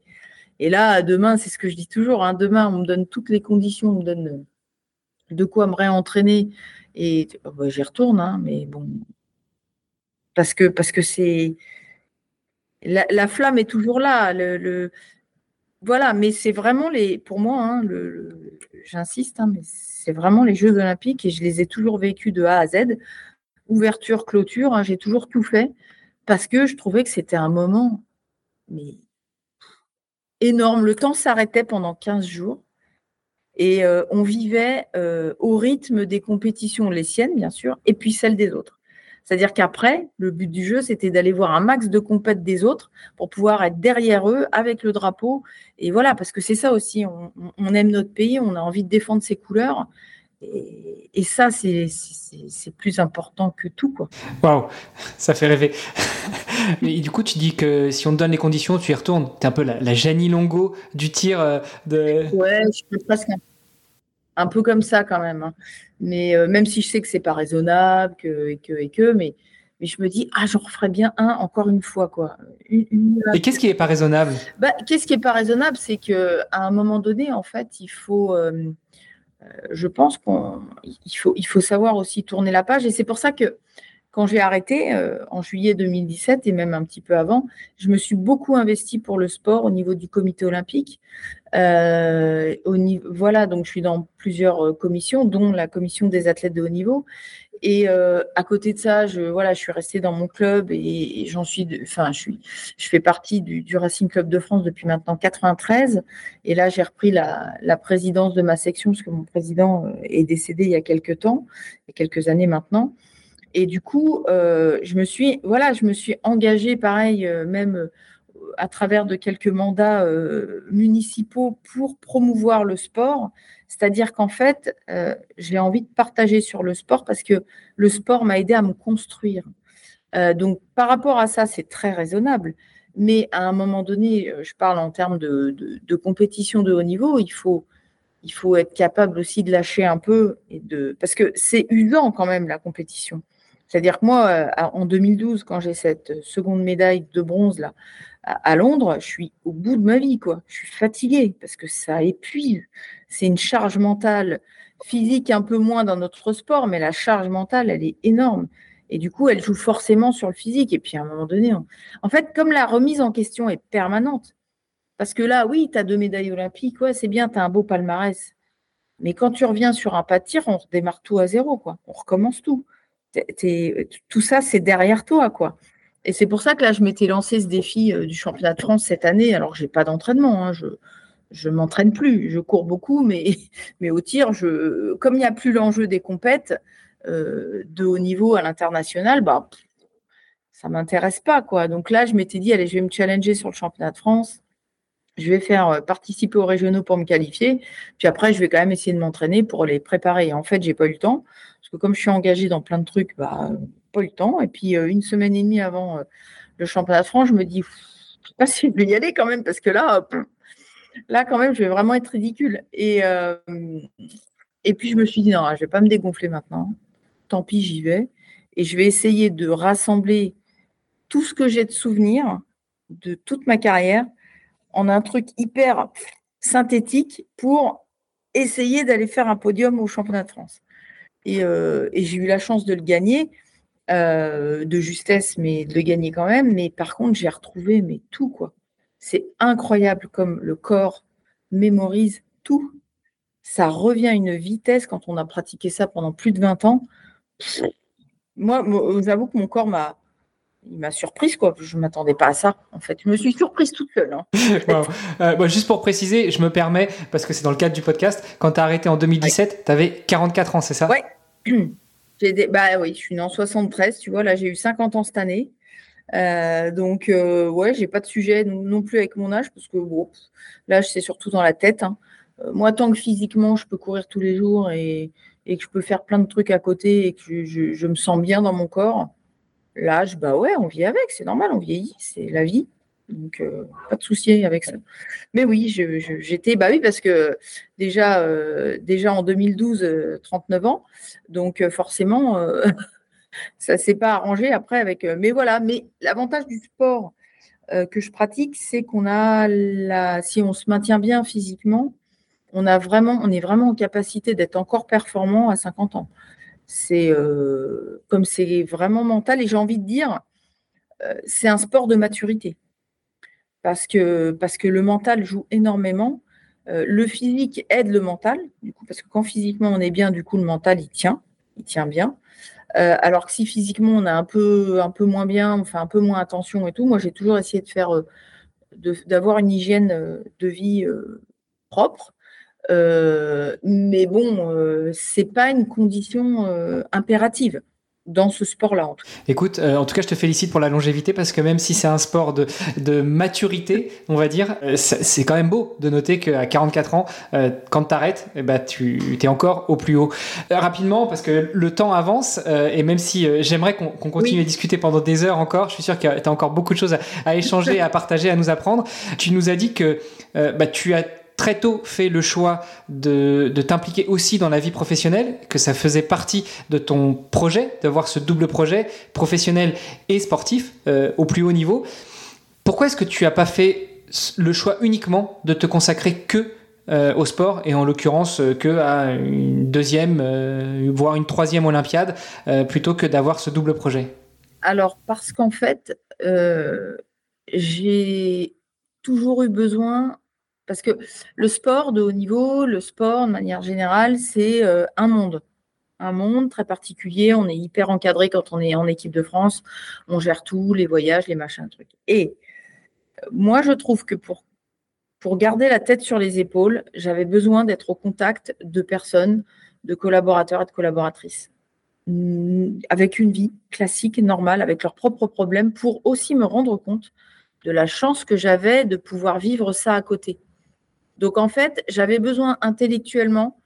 Speaker 2: et là, demain, c'est ce que je dis toujours, hein, demain, on me donne toutes les conditions, on me donne euh, de quoi me réentraîner. Et oh, bah, j'y retourne, hein, mais bon. Parce que c'est. La, flamme est toujours là. Voilà, mais c'est vraiment les. Pour moi, hein, j'insiste, mais c'est vraiment les Jeux Olympiques et je les ai toujours vécus de A à Z. Ouverture, clôture, j'ai toujours tout fait parce que je trouvais que c'était un moment énorme. Le temps s'arrêtait pendant 15 jours et euh, on vivait euh, au rythme des compétitions, les siennes bien sûr, et puis celles des autres. C'est-à-dire qu'après, le but du jeu, c'était d'aller voir un max de compètes des autres pour pouvoir être derrière eux avec le drapeau. Et voilà, parce que c'est ça aussi, on, aime notre pays, on a envie de défendre ses couleurs. Et, ça, c'est plus important que tout.
Speaker 1: Waouh, ça fait rêver. Mais du coup, tu dis que si on te donne les conditions, tu y retournes. Tu es un peu la, la Longo du tir euh, de.
Speaker 2: Ouais, je suis presque un, peu comme ça quand même. Hein. Mais euh, même si je sais que c'est pas raisonnable, que, et que, et que, mais, mais je me dis, ah, j'en referais bien un encore une fois. quoi.
Speaker 1: Et qu'est-ce qui n'est pas raisonnable?
Speaker 2: Bah, Qu'est-ce qui n'est pas raisonnable? C'est qu'à un moment donné, en fait, il faut. Euh, je pense qu'il faut, il faut savoir aussi tourner la page. Et c'est pour ça que quand j'ai arrêté euh, en juillet 2017 et même un petit peu avant, je me suis beaucoup investie pour le sport au niveau du comité olympique. Euh, au niveau, voilà, donc je suis dans plusieurs euh, commissions, dont la commission des athlètes de haut niveau. Et à côté de ça, je voilà, je suis restée dans mon club et, j'en suis, enfin, je suis, je fais partie du, Racing Club de France depuis maintenant 93. Et là, j'ai repris la, la, présidence de ma section parce que mon président est décédé il y a quelques temps, il y a quelques années maintenant. Et du coup, euh, je me suis, voilà, je me suis engagée, pareil, euh, même euh, à travers de quelques mandats municipaux pour promouvoir le sport. C'est-à-dire qu'en fait, j'ai envie de partager sur le sport parce que le sport m'a aidé à me construire. donc, par rapport à ça, c'est très raisonnable. Mais à un moment donné, je parle en termes de, de compétition de haut niveau, il faut, il faut être capable aussi de lâcher un peu et de parce que c'est usant quand même la compétition. C'est-à-dire que moi, euh, en 2012, quand j'ai cette seconde médaille de bronze là à Londres, je suis au bout de ma vie, quoi. Je suis fatiguée parce que ça épuise. C'est une charge mentale, physique un peu moins dans notre sport, mais la charge mentale, elle est énorme. Et du coup, elle joue forcément sur le physique. Et puis à un moment donné, en fait, comme la remise en question est permanente, parce que là, oui, tu as deux médailles olympiques, c'est bien, tu as un beau palmarès. Mais quand tu reviens sur un pas de tir, on redémarre tout à zéro, quoi. On recommence tout tout ça, c'est derrière toi, quoi. Et c'est pour ça que là, je m'étais lancé ce défi euh, du championnat de France cette année. Alors, j'ai pas d'entraînement, hein, je je m'entraîne plus, je cours beaucoup, mais mais au tir, je comme il n'y a plus l'enjeu des compètes euh, de haut niveau à l'international, bah ça m'intéresse pas, quoi. Donc là, je m'étais dit, allez, je vais me challenger sur le championnat de France. Je vais faire euh, participer aux régionaux pour me qualifier. Puis après, je vais quand même essayer de m'entraîner pour les préparer. En fait, j'ai pas eu le temps comme je suis engagée dans plein de trucs, bah, pas eu le temps. Et puis, euh, une semaine et demie avant euh, le championnat de France, je me dis, sais pas si je vais y aller quand même, parce que là, là, quand même, je vais vraiment être ridicule. Et, euh, et puis, je me suis dit, non, je vais pas me dégonfler maintenant. Tant pis, j'y vais. Et je vais essayer de rassembler tout ce que j'ai de souvenirs de toute ma carrière en un truc hyper synthétique pour essayer d'aller faire un podium au championnat de France. Euh, et, j'ai eu la chance de le gagner, euh, de justesse, mais de le gagner quand même. Mais par contre, j'ai retrouvé mais tout, quoi. C'est incroyable comme le corps mémorise tout. ça revient à une vitesse quand on a pratiqué ça pendant plus de 20 ans. Moi, j'avoue que mon corps m'a il m'a surprise, quoi. Je ne m'attendais pas à ça, en fait. Je me suis surprise toute seule. Hein.
Speaker 1: Euh, juste pour préciser, je me permets, parce que c'est dans le cadre du podcast, quand tu as arrêté en 2017, tu avais 44 ans, c'est ça?
Speaker 2: Oui. Bah oui, je suis née en 73, tu vois, là j'ai eu 50 ans cette année. Euh, donc, euh, ouais, j'ai pas de sujet non, plus avec mon âge, parce que bon, l'âge c'est surtout dans la tête. Hein. moi, tant que physiquement je peux courir tous les jours et, que je peux faire plein de trucs à côté et que je me sens bien dans mon corps, L'âge, bah ouais, on vit avec, c'est normal, on vieillit, c'est la vie. Donc, euh, pas de souci avec ça. Mais oui, j'étais, bah oui, parce que déjà, euh, déjà en 2012, 39 euh, ans, donc forcément, ça ne s'est pas arrangé après avec. mais voilà, mais l'avantage du sport que je pratique, c'est qu'on a la, si on se maintient bien physiquement, on a vraiment, on est vraiment en capacité d'être encore performant à 50 ans. C'est euh, comme c'est vraiment mental et j'ai envie de dire, euh, c'est un sport de maturité. Parce que, le mental joue énormément. Euh, le physique aide le mental, du coup, parce que quand physiquement on est bien, du coup, le mental, il tient, il tient bien. alors que si physiquement on a un peu, un peu moins bien, enfin un peu moins attention et tout, moi j'ai toujours essayé de faire, d'avoir une hygiène de vie propre. Euh, mais bon, euh, c'est pas une condition euh, impérative dans ce sport-là. En tout
Speaker 1: Écoute, en tout cas, je te félicite pour la longévité parce que même si c'est un sport de, de, maturité, on va dire, c'est quand même beau de noter qu'à 44 ans, quand tu arrêtes, eh ben, tu es encore au plus haut. rapidement, parce que le temps avance et même si j'aimerais qu'on continue à discuter pendant des heures encore, je suis sûr que tu as encore beaucoup de choses à, à échanger, à partager, à nous apprendre. Tu nous as dit que bah, tu as très tôt fait le choix de, t'impliquer aussi dans la vie professionnelle, que ça faisait partie de ton projet, d'avoir ce double projet professionnel et sportif euh, au plus haut niveau. Pourquoi est-ce que tu n'as pas fait le choix uniquement de te consacrer que euh, au sport et en l'occurrence euh, que à une deuxième voire une troisième Olympiade plutôt que d'avoir ce double projet?
Speaker 2: Alors parce qu'en fait j'ai toujours eu besoin parce que le sport de haut niveau, le sport de manière générale, c'est euh, un monde. Un monde très particulier. On est hyper encadré quand on est en équipe de France. On gère tout, les voyages, les machins, trucs. Et euh, moi, je trouve que pour, pour garder la tête sur les épaules, j'avais besoin d'être au contact de personnes, de collaborateurs et de collaboratrices mm, avec une vie classique, normale, avec leurs propres problèmes, pour aussi me rendre compte de la chance que j'avais de pouvoir vivre ça à côté. Donc en fait, j'avais besoin intellectuellement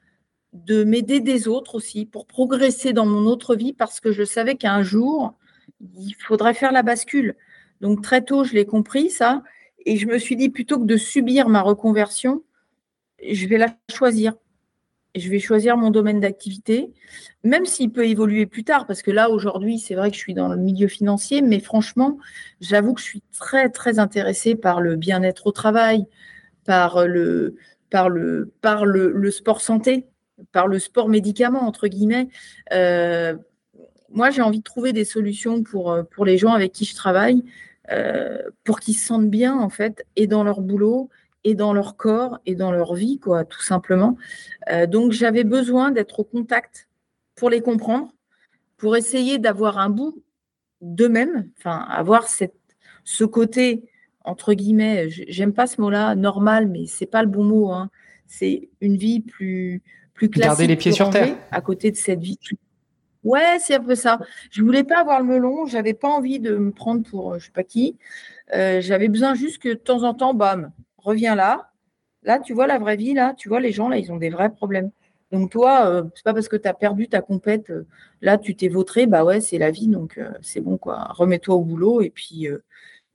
Speaker 2: de m'aider des autres aussi pour progresser dans mon autre vie parce que je savais qu'un jour, il faudrait faire la bascule. Donc très tôt, je l'ai compris ça et je me suis dit plutôt que de subir ma reconversion, je vais la choisir. Je vais choisir mon domaine d'activité, même s'il peut évoluer plus tard, parce que là, aujourd'hui, c'est vrai que je suis dans le milieu financier, mais franchement, j'avoue que je suis très, très intéressée par le bien-être au travail, par le, par le, par le, sport santé, par le sport médicament, entre guillemets. Euh, moi, j'ai envie de trouver des solutions pour, pour les gens avec qui je travaille, euh, pour qu'ils se sentent bien, en fait, et dans leur boulot, et dans leur corps, et dans leur vie, quoi, tout simplement. Euh, donc, j'avais besoin d'être au contact pour les comprendre, pour essayer d'avoir un bout d'eux-mêmes, enfin, avoir cette, ce côté entre guillemets, j'aime pas ce mot-là, normal, mais c'est pas le bon mot. Hein. C'est une vie plus, plus classique.
Speaker 1: Garder les pieds sur terre.
Speaker 2: À côté de cette vie. Ouais, c'est un peu ça. Je voulais pas avoir le melon, j'avais pas envie de me prendre pour je sais pas qui. Euh, j'avais besoin juste que de temps en temps, bam, reviens là. Là, tu vois la vraie vie, là, tu vois les gens, là, ils ont des vrais problèmes. Donc toi, ce euh, c'est pas parce que tu as perdu ta compète, euh, là, tu t'es vautré, bah ouais, c'est la vie, donc c'est bon, quoi. Remets-toi au boulot et puis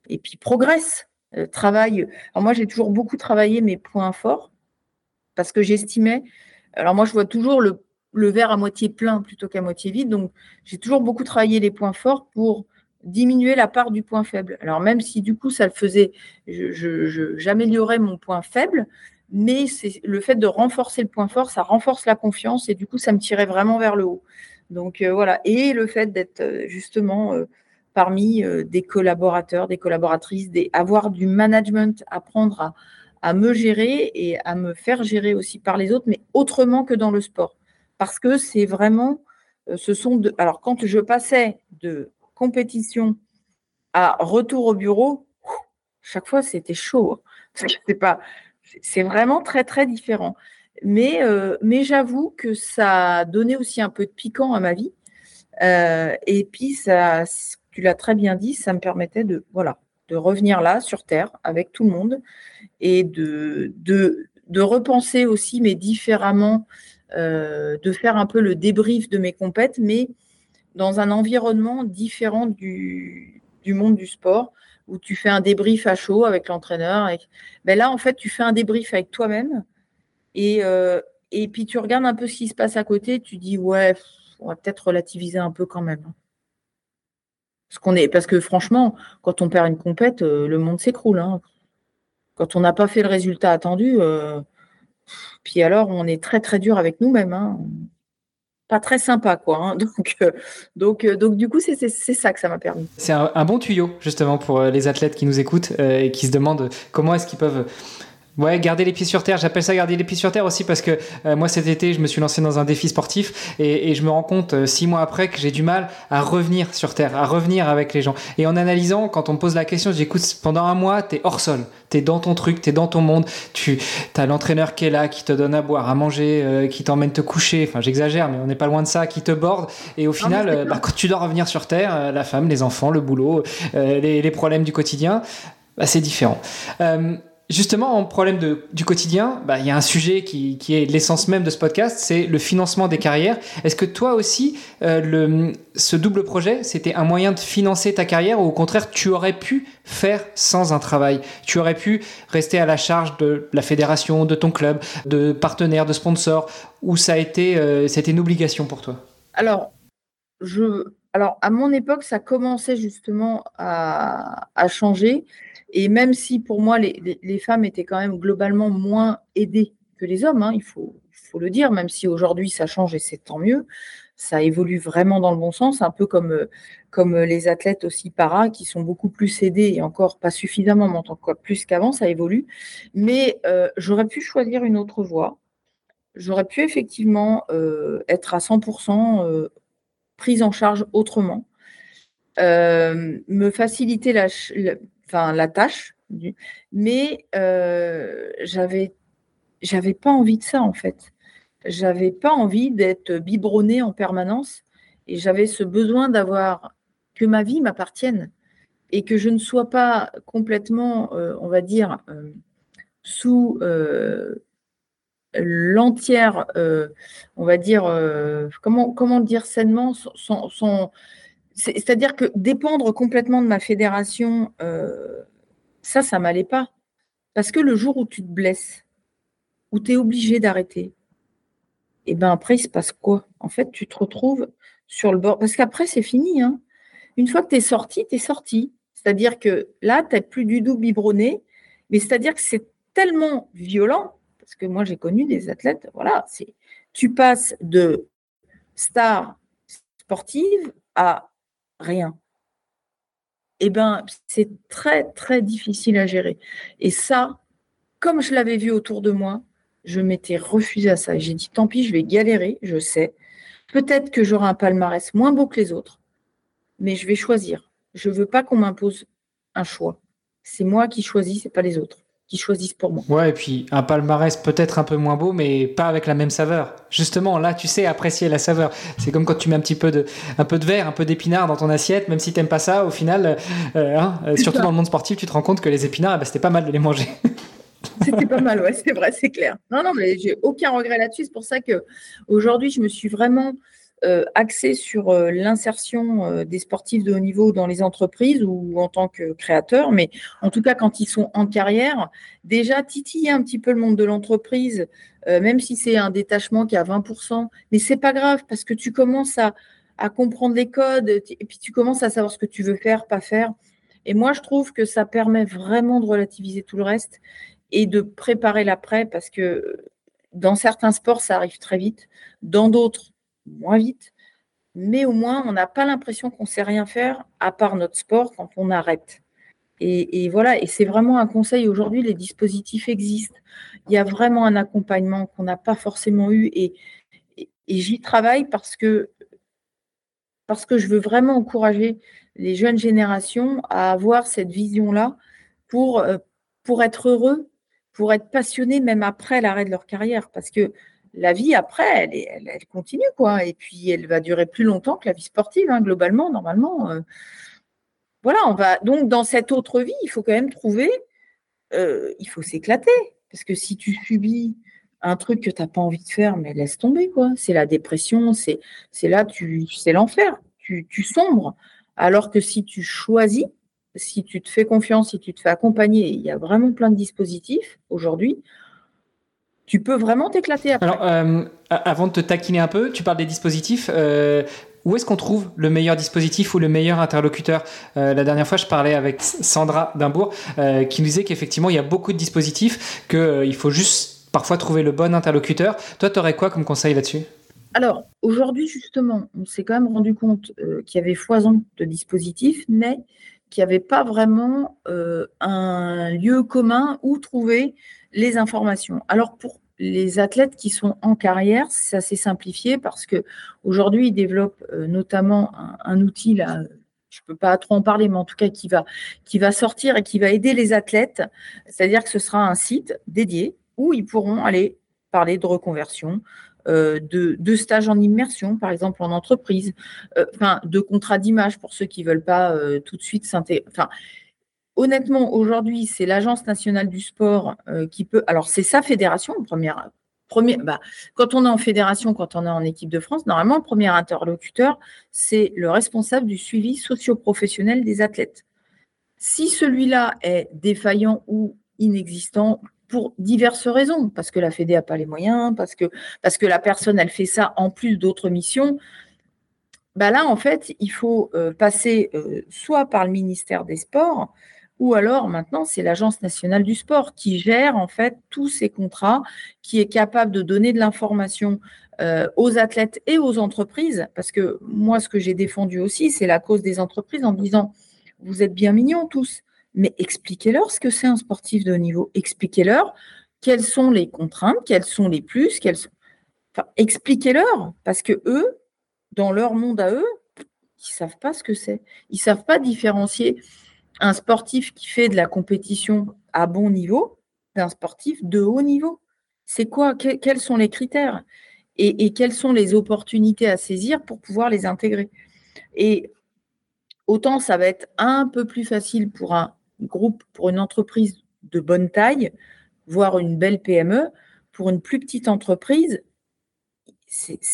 Speaker 2: et puis progresse, euh, travaille. Alors moi, j'ai toujours beaucoup travaillé mes points forts parce que j'estimais. Alors moi, je vois toujours le, verre à moitié plein plutôt qu'à moitié vide. Donc, j'ai toujours beaucoup travaillé les points forts pour diminuer la part du point faible. Alors même si du coup ça le faisait, j'améliorais mon point faible, mais le fait de renforcer le point fort, ça renforce la confiance et du coup ça me tirait vraiment vers le haut. Donc euh, voilà, et le fait d'être euh, justement parmi euh, des collaborateurs, des collaboratrices, avoir du management, apprendre à me gérer et à me faire gérer aussi par les autres, mais autrement que dans le sport. Parce que c'est vraiment, euh, ce sont alors quand je passais de compétition à retour au bureau, chaque fois c'était chaud. Hein. C'est pas, c'est vraiment très très différent. Mais, euh, mais j'avoue que ça a donné aussi un peu de piquant à ma vie. Et puis ça, tu l'as très bien dit, ça me permettait de voilà de revenir là sur terre avec tout le monde et de de, repenser aussi mais différemment, euh, de faire un peu le débrief de mes compètes, mais dans un environnement différent du, du monde du sport où tu fais un débrief à chaud avec l'entraîneur. Et... Ben là, en fait, tu fais un débrief avec toi-même et, euh, et puis tu regardes un peu ce qui se passe à côté. Tu dis, ouais, on va peut-être relativiser un peu quand même. Parce, qu'on est, parce que franchement, quand on perd une compète, euh, le monde s'écroule. Hein. Quand on n'a pas fait le résultat attendu, euh, puis alors on est très très dur avec nous-mêmes. Hein pas très sympa, quoi. Hein. Donc, euh, donc, donc, du coup, c'est ça que ça m'a permis.
Speaker 1: C'est un, bon tuyau, justement, pour les athlètes qui nous écoutent et qui se demandent comment est-ce qu'ils peuvent Ouais, garder les pieds sur terre. J'appelle ça garder les pieds sur terre aussi parce que euh, moi cet été, je me suis lancé dans un défi sportif et, et je me rends compte euh, six mois après que j'ai du mal à revenir sur terre, à revenir avec les gens. Et en analysant, quand on me pose la question, j'écoute pendant un mois, t'es hors sol, t'es dans ton truc, t'es dans ton monde. Tu as l'entraîneur qui est là, qui te donne à boire, à manger, euh, qui t'emmène te coucher. Enfin, j'exagère, mais on n'est pas loin de ça, qui te borde. Et au final, bah, quand tu dois revenir sur terre, la femme, les enfants, le boulot, les, les, problèmes du quotidien, bah, c'est différent. Justement, en problème du quotidien, bah, il y a un sujet qui, est l'essence même de ce podcast, c'est le financement des carrières. Est-ce que toi aussi, euh, ce double projet, c'était un moyen de financer ta carrière ou au contraire, tu aurais pu faire sans un travail? Tu aurais pu rester à la charge de la fédération, de ton club, de partenaires, de sponsors, ou ça a été, euh, c'était une obligation pour toi?
Speaker 2: Alors, alors, à mon époque, ça commençait justement à changer. Et même si pour moi, les, femmes étaient quand même globalement moins aidées que les hommes, hein, il, faut, le dire, même si aujourd'hui ça change et c'est tant mieux, ça évolue vraiment dans le bon sens, un peu comme, comme les athlètes aussi para qui sont beaucoup plus aidés et encore pas suffisamment, mais en tant que plus qu'avant, ça évolue. Mais euh, j'aurais pu choisir une autre voie. J'aurais pu effectivement euh, être à 100% euh, prise en charge autrement. me faciliter la, la tâche, mais euh, j'avais j'avais pas envie de ça en fait. J'avais pas envie d'être biberonnée en permanence et j'avais ce besoin d'avoir que ma vie m'appartienne et que je ne sois pas complètement, euh, on va dire, euh, sous l'entière, on va dire, comment, comment dire sainement, son, c'est-à-dire que dépendre complètement de ma fédération, euh, ça, ça m'allait pas. Parce que le jour où tu te blesses, où tu es obligé d'arrêter, et eh ben après, il se passe quoi? En fait, tu te retrouves sur le bord. Parce qu'après, c'est fini. Hein. Une fois que tu es sorti, tu es sorti. C'est-à-dire que là, tu n'as plus du tout biberonné. Mais c'est-à-dire que c'est tellement violent, parce que moi, j'ai connu des athlètes, voilà, c'est tu passes de star sportive à rien. Eh bien, c'est très, très difficile à gérer. Et ça, comme je l'avais vu autour de moi, je m'étais refusé à ça. J'ai dit, tant pis, je vais galérer, je sais. Peut-être que j'aurai un palmarès moins beau que les autres, mais je vais choisir. Je ne veux pas qu'on m'impose un choix. C'est moi qui choisis, ce n'est pas les autres choisissent pour moi.
Speaker 1: Ouais, et puis un palmarès peut-être un peu moins beau, mais pas avec la même saveur. Justement, là, tu sais apprécier la saveur. C'est comme quand tu mets un petit peu de, un peu de verre, un peu d'épinards dans ton assiette, même si t'aimes pas ça, au final, euh, hein, euh, surtout dans le monde sportif, tu te rends compte que les épinards, bah, c'était pas mal de les manger.
Speaker 2: C'était pas mal, ouais, c'est vrai, c'est clair. Non, non, mais j'ai aucun regret là-dessus. C'est pour ça que aujourd'hui, je me suis vraiment euh, axé sur euh, l'insertion euh, des sportifs de haut niveau dans les entreprises ou en tant que créateurs, mais en tout cas quand ils sont en carrière, déjà titiller un petit peu le monde de l'entreprise, même si c'est un détachement qui a 20%, mais c'est pas grave parce que tu commences à, à comprendre les codes et puis tu commences à savoir ce que tu veux faire, pas faire. Et moi, je trouve que ça permet vraiment de relativiser tout le reste et de préparer l'après parce que dans certains sports, ça arrive très vite. Dans d'autres, moins vite, mais au moins on n'a pas l'impression qu'on sait rien faire à part notre sport quand on arrête. Et, voilà, et c'est vraiment un conseil. Aujourd'hui, les dispositifs existent. Il y a vraiment un accompagnement qu'on n'a pas forcément eu. Et, j'y travaille parce que, parce que je veux vraiment encourager les jeunes générations à avoir cette vision-là pour, euh, pour être heureux, pour être passionnés même après l'arrêt de leur carrière. Parce que la vie après, elle, continue, quoi. Et puis, elle va durer plus longtemps que la vie sportive, hein, globalement, normalement. Euh. voilà, on va. Donc, dans cette autre vie, il faut quand même trouver. Euh, il faut s'éclater. Parce que si tu subis un truc que tu n'as pas envie de faire, mais laisse tomber, quoi. C'est la dépression, c'est là, tu c'est l'enfer. Tu, tu sombres. Alors que si tu choisis, si tu te fais confiance, si tu te fais accompagner, il y a vraiment plein de dispositifs aujourd'hui tu peux vraiment t'éclater après.
Speaker 1: Alors, euh, avant de te taquiner un peu, tu parles des dispositifs. Euh, où est-ce qu'on trouve le meilleur dispositif ou le meilleur interlocuteur? Euh, La dernière fois, je parlais avec Sandra Dimbourg qui nous disait qu'effectivement, il y a beaucoup de dispositifs, qu'il faut juste parfois trouver le bon interlocuteur. Toi, tu aurais quoi comme conseil là-dessus?
Speaker 2: Alors, aujourd'hui, justement, on s'est quand même rendu compte qu'il y avait foison de dispositifs, mais qu'il n'y avait pas vraiment un lieu commun où trouver les informations. Alors, pour les athlètes qui sont en carrière, c'est assez simplifié parce que aujourd'hui ils développent euh, notamment un, outil je ne peux pas trop en parler, mais en tout cas qui va, sortir et qui va aider les athlètes. C'est-à-dire que ce sera un site dédié où ils pourront aller parler de reconversion, euh, de, stages en immersion, par exemple en entreprise, euh, de contrats d'image pour ceux qui ne veulent pas tout de suite s'intégrer. Honnêtement, aujourd'hui, c'est l'Agence nationale du sport euh, qui peut. Alors, c'est sa fédération, bah, quand on est en fédération, quand on est en équipe de France, normalement, le premier interlocuteur, c'est le responsable du suivi socio-professionnel des athlètes. Si celui-là est défaillant ou inexistant pour diverses raisons, parce que la Fédé n'a pas les moyens, parce que, parce que la personne, elle fait ça en plus d'autres missions, bah là, en fait, il faut euh, passer euh, soit par le ministère des Sports, ou alors maintenant c'est l'Agence nationale du sport qui gère en fait tous ces contrats, qui est capable de donner de l'information euh, aux athlètes et aux entreprises, parce que moi ce que j'ai défendu aussi, c'est la cause des entreprises en disant vous êtes bien mignons tous, mais expliquez-leur ce que c'est un sportif de haut niveau, expliquez-leur quelles sont les contraintes, quelles sont les plus, expliquez-leur, parce que eux, dans leur monde à eux, ils ne savent pas ce que c'est. Ils ne savent pas différencier un sportif qui fait de la compétition à bon niveau d'un sportif de haut niveau. C'est quoi? Quels sont les critères? Et, quelles sont les opportunités à saisir pour pouvoir les intégrer? Et autant ça va être un peu plus facile pour un groupe, pour une entreprise de bonne taille, voire une belle PME, pour une plus petite entreprise,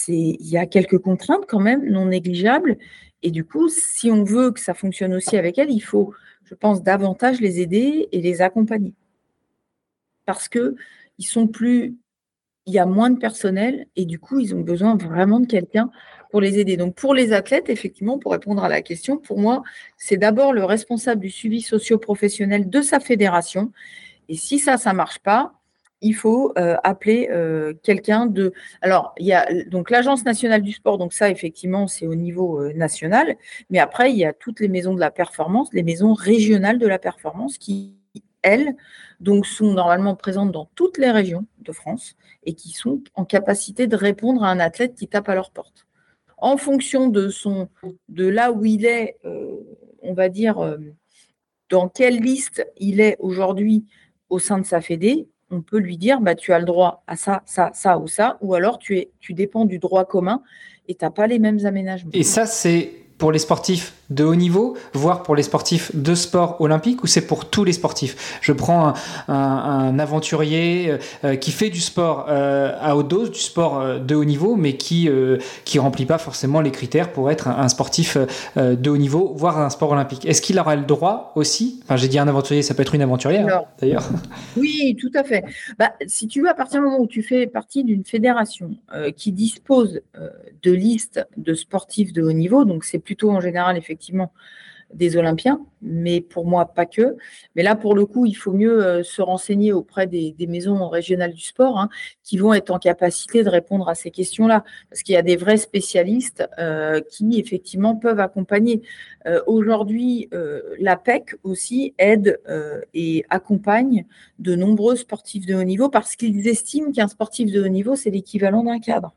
Speaker 2: il y a quelques contraintes quand même non négligeables. Et du coup, si on veut que ça fonctionne aussi avec elle, il faut je pense, davantage les aider et les accompagner. Parce que sont plus, il y a moins de personnel et du coup, ils ont besoin vraiment de quelqu'un pour les aider. Donc, pour les athlètes, effectivement, pour répondre à la question, pour moi, c'est d'abord le responsable du suivi socio-professionnel de sa fédération. Et si ça, ça marche pas, il faut euh, appeler euh, quelqu'un de. Alors, il y a donc l'Agence nationale du sport, donc ça, effectivement, c'est au niveau euh, national. Mais après, il y a toutes les maisons de la performance, les maisons régionales de la performance qui, elles, donc sont normalement présentes dans toutes les régions de France et qui sont en capacité de répondre à un athlète qui tape à leur porte. En fonction de son, de là où il est, on va dire, dans quelle liste il est aujourd'hui au sein de sa fédé, on peut lui dire bah, tu as le droit à ça, ça, ça ou ça, ou alors tu, es, tu dépends du droit commun et tu n'as pas les mêmes aménagements.
Speaker 1: Et ça, c'est pour les sportifs de haut niveau, voire pour les sportifs de sport olympique, ou c'est pour tous les sportifs? Je prends un, aventurier euh, qui fait du sport euh, à haute dose, du sport euh, de haut niveau, mais qui qui remplit pas forcément les critères pour être un, sportif de haut niveau, voire un sport olympique. Est-ce qu'il aura le droit aussi? Enfin, j'ai dit un aventurier, ça peut être une aventurière d'ailleurs.
Speaker 2: Oui, tout à fait. Bah, si tu veux, à partir du moment où tu fais partie d'une fédération qui dispose de listes de sportifs de haut niveau, donc c'est plutôt en général effectivement des Olympiens, mais pour moi, pas que. Mais là, pour le coup, il faut mieux euh, se renseigner auprès des, maisons régionales du sport hein, qui vont être en capacité de répondre à ces questions-là. Parce qu'il y a des vrais spécialistes euh, qui, effectivement, peuvent accompagner. Euh, aujourd'hui, l'APEC aussi aide et accompagne de nombreux sportifs de haut niveau parce qu'ils estiment qu'un sportif de haut niveau, c'est l'équivalent d'un cadre.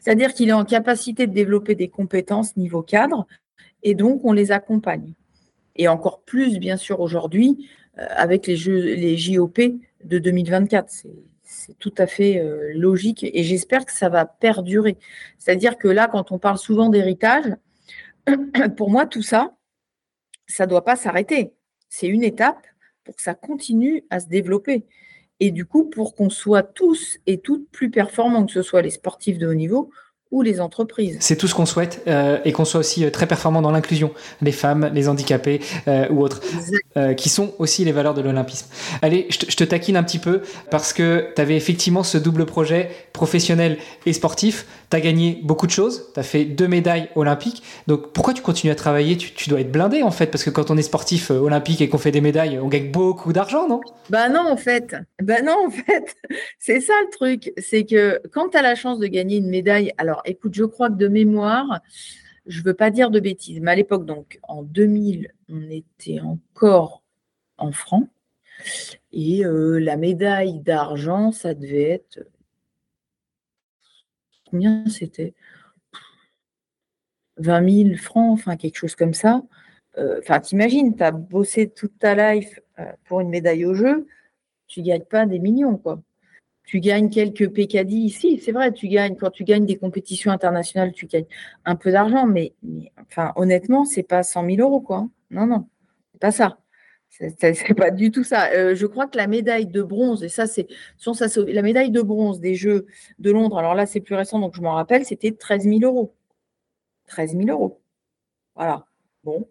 Speaker 2: C'est-à-dire qu'il est en capacité de développer des compétences niveau cadre et donc on les accompagne. Et encore plus, bien sûr, aujourd'hui, euh, avec les, jeux, les JOP de 2024. C'est tout à fait euh, logique et j'espère que ça va perdurer. C'est-à-dire que là, quand on parle souvent d'héritage, pour moi, tout ça, ça ne doit pas s'arrêter. C'est une étape pour que ça continue à se développer. Et du coup, pour qu'on soit tous et toutes plus performants, que ce soit les sportifs de haut niveau ou les entreprises.
Speaker 1: C'est tout ce qu'on souhaite euh, et qu'on soit aussi euh, très performant dans l'inclusion, les femmes, les handicapés euh, ou autres, qui sont aussi les valeurs de l'olympisme. Allez, je te, taquine un petit peu parce que tu avais effectivement ce double projet professionnel et sportif. Tu as gagné beaucoup de choses, tu as fait deux médailles olympiques. Donc pourquoi tu continues à travailler? Tu, dois être blindé en fait, parce que quand on est sportif olympique et qu'on fait des médailles, on gagne beaucoup d'argent, non?
Speaker 2: Bah non en fait. Bah non en fait. C'est ça le truc, c'est que quand tu as la chance de gagner une médaille, alors écoute, je crois que de mémoire, je ne veux pas dire de bêtises, mais à l'époque, donc en 2000, on était encore en francs. Et euh, la médaille d'argent, ça devait être. Combien c'était? 20 000 francs, enfin quelque chose comme ça. Euh, enfin, t'imagines, tu as bossé toute ta life euh, pour une médaille au jeu, tu ne gagnes pas des millions, quoi tu gagnes quelques PKD ici, c'est vrai, tu gagnes quand tu gagnes des compétitions internationales, tu gagnes un peu d'argent, mais, enfin honnêtement, c'est pas 100 000 euros quoi. Hein. Non non, c'est pas ça. C'est pas du tout ça. Euh, je crois que la médaille de bronze, et ça c'est, la médaille de bronze des Jeux de Londres. Alors là c'est plus récent donc je m'en rappelle, c'était 13 000 euros. 13 000 euros. Voilà. Bon,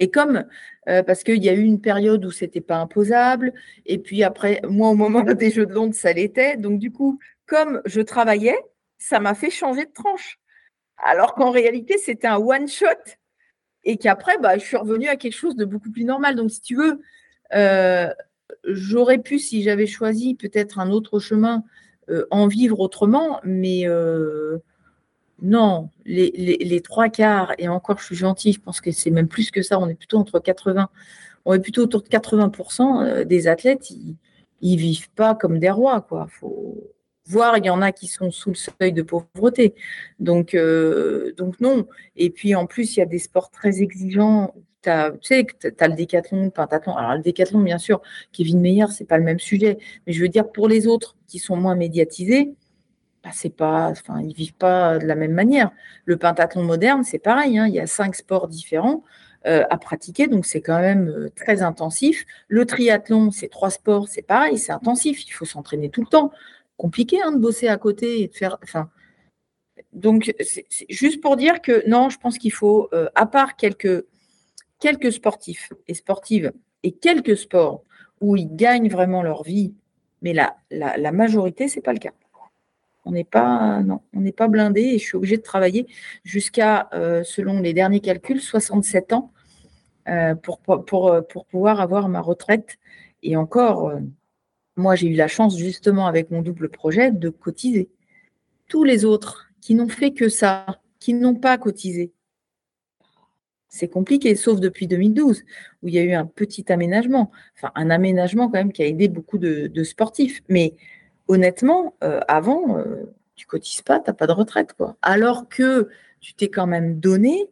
Speaker 2: et comme, euh, parce qu'il y a eu une période où c'était pas imposable, et puis après, moi, au moment des Jeux de Londres, ça l'était. Donc, du coup, comme je travaillais, ça m'a fait changer de tranche. Alors qu'en réalité, c'était un one-shot, et qu'après, bah, je suis revenue à quelque chose de beaucoup plus normal. Donc, si tu veux, euh, j'aurais pu, si j'avais choisi peut-être un autre chemin, euh, en vivre autrement, mais non, les, trois quarts, et encore je suis gentille, je pense que c'est même plus que ça, on est plutôt entre 80, on est plutôt autour de 80% euh, des athlètes, ils, ne vivent pas comme des rois, quoi. Faut voir, il y en a qui sont sous le seuil de pauvreté. Donc, euh, donc non. Et puis en plus, il y a des sports très exigeants. Tu sais, tu as le décathlon, le pentathlon. Alors le décathlon, bien sûr, Kevin Meyer, c'est pas le même sujet. Mais je veux dire, pour les autres qui sont moins médiatisés, bah, c'est pas, enfin, ils vivent pas de la même manière. Le pentathlon moderne, c'est pareil. Hein, il y a cinq sports différents euh, à pratiquer, donc c'est quand même euh, très intensif. Le triathlon, c'est trois sports, c'est pareil, c'est intensif. Il faut s'entraîner tout le temps. Compliqué hein, de bosser à côté et de faire, enfin. Donc, juste pour dire que non, je pense qu'il faut, euh, à part quelques, quelques sportifs et sportives et quelques sports où ils gagnent vraiment leur vie, mais la, la, la majorité, c'est pas le cas. On n'est pas, non, on n'est pas blindé et je suis obligée de travailler jusqu'à, euh, selon les derniers calculs, 67 ans euh, pour, pour, euh, pour, pouvoir avoir ma retraite. Et encore, moi, j'ai eu la chance, justement, avec mon double projet, de cotiser. Tous les autres qui n'ont fait que ça, qui n'ont pas cotisé, c'est compliqué, sauf depuis 2012, où il y a eu un petit aménagement, enfin un aménagement quand même qui a aidé beaucoup de, de sportifs. Mais honnêtement, euh, avant, euh, tu cotises pas, tu n'as pas de retraite. Alors que tu t'es quand même donné,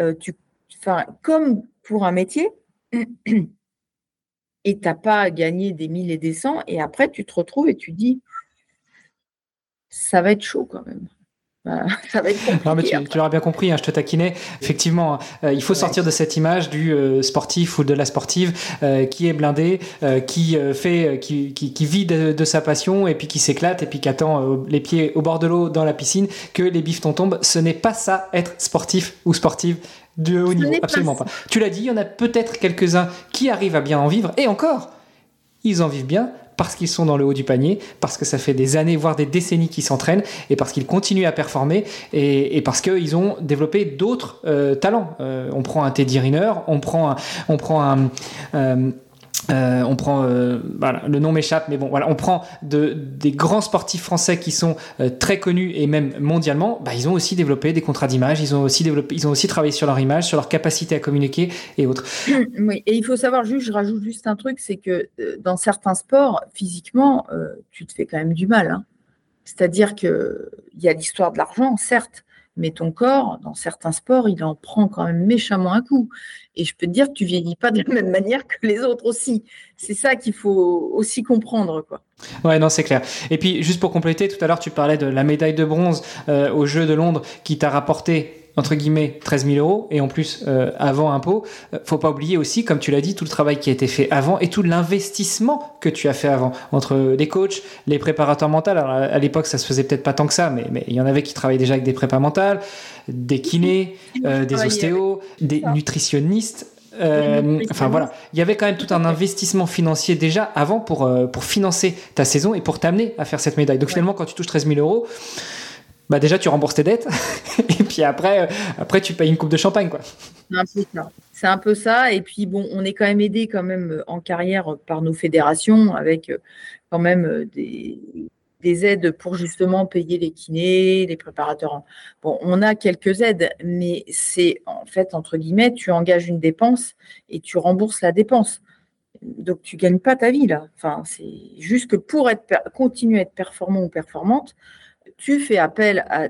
Speaker 2: euh, tu, comme pour un métier, et tu n'as pas gagné des mille et des cents, et après tu te retrouves et tu dis, ça va être chaud quand même. Ça va être
Speaker 1: non, mais tu, l'auras bien compris, hein, je te taquinais. Effectivement, euh, il faut sortir de cette image du euh, sportif ou de la sportive euh, qui est blindé, qui fait, qui, qui, vit de, sa passion et puis qui s'éclate et puis qui attend les pieds au bord de l'eau dans la piscine que les bifetons tombent. Ce n'est pas ça être sportif ou sportive de haut niveau, absolument pas. Tu l'as dit, il y en a peut-être quelques-uns qui arrivent à bien en vivre et encore, ils en vivent bien parce qu'ils sont dans le haut du panier, parce que ça fait des années, voire des décennies qu'ils s'entraînent, et parce qu'ils continuent à performer, et, parce qu'ils ont développé d'autres euh, talents. Euh, on prend un Teddy Riner, on prend un, on prend un euh, on prend, euh, voilà, le nom m'échappe, mais bon, voilà, on prend de, des grands sportifs français qui sont euh, très connus et même mondialement. Bah, ils ont aussi développé des contrats d'image, ils ont aussi ils ont aussi travaillé sur leur image, sur leur capacité à communiquer et autres.
Speaker 2: Oui, et il faut savoir juste, je rajoute juste un truc, c'est que dans certains sports, physiquement, tu te fais quand même du mal. Hein. C'est-à-dire que il y a l'histoire de l'argent, certes, mais ton corps, dans certains sports, il en prend quand même méchamment un coup. Et je peux te dire que tu vieillis pas de la même manière que les autres aussi. C'est ça qu'il faut aussi comprendre, quoi.
Speaker 1: Ouais, non, c'est clair. Et puis, juste pour compléter, tout à l'heure, tu parlais de la médaille de bronze euh, aux Jeux de Londres qui t'a rapporté entre guillemets 13 000 euros et en plus euh, avant impôt. Euh, faut pas oublier aussi, comme tu l'as dit, tout le travail qui a été fait avant et tout l'investissement que tu as fait avant entre les coachs, les préparateurs mentaux. Alors à l'époque, ça se faisait peut-être pas tant que ça, mais, mais il y en avait qui travaillaient déjà avec des prépas mentales, des kinés, euh, des ostéos, des nutritionnistes. enfin voilà, il y avait quand même tout un investissement financier déjà avant pour, pour financer ta saison et pour t'amener à faire cette médaille. Donc finalement, quand tu touches 13 000 euros, bah déjà tu rembourses tes dettes et puis après, euh, après tu payes une coupe de champagne quoi.
Speaker 2: C'est un peu ça. Et puis bon, on est quand même aidé quand même euh, en carrière par nos fédérations avec euh, quand même des, des aides pour justement payer les kinés, les préparateurs. Bon, on a quelques aides, mais c'est en fait entre guillemets, tu engages une dépense et tu rembourses la dépense. Donc tu gagnes pas ta vie là. Enfin, c'est juste que pour être continuer à être performant ou performante, tu fais appel à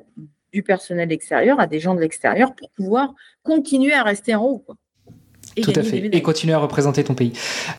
Speaker 2: du personnel extérieur, à des gens de l'extérieur pour pouvoir continuer à rester en haut.
Speaker 1: Et tout à fait. Et continuer à représenter ton pays.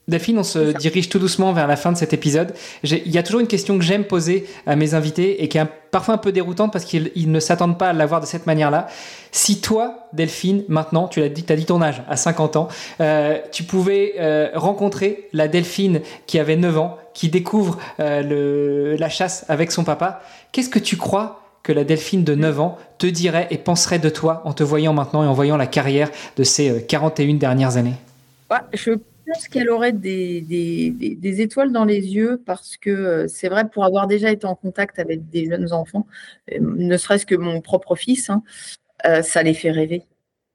Speaker 1: Delphine, on se dirige tout doucement vers la fin de cet épisode. Il y a toujours une question que j'aime poser à mes invités et qui est parfois un peu déroutante parce qu'ils ne s'attendent pas à l'avoir de cette manière-là. Si toi, Delphine, maintenant, tu l'as dit, as dit ton âge, à 50 ans, euh, tu pouvais euh, rencontrer la Delphine qui avait 9 ans, qui découvre euh, le, la chasse avec son papa, qu'est-ce que tu crois que la Delphine de 9 ans te dirait et penserait de toi en te voyant maintenant et en voyant la carrière de ces 41 dernières années
Speaker 2: Je pense qu'elle aurait des, étoiles dans les yeux parce que c'est vrai, pour avoir déjà été en contact avec des jeunes enfants, ne serait-ce que mon propre fils, hein, ça les fait rêver.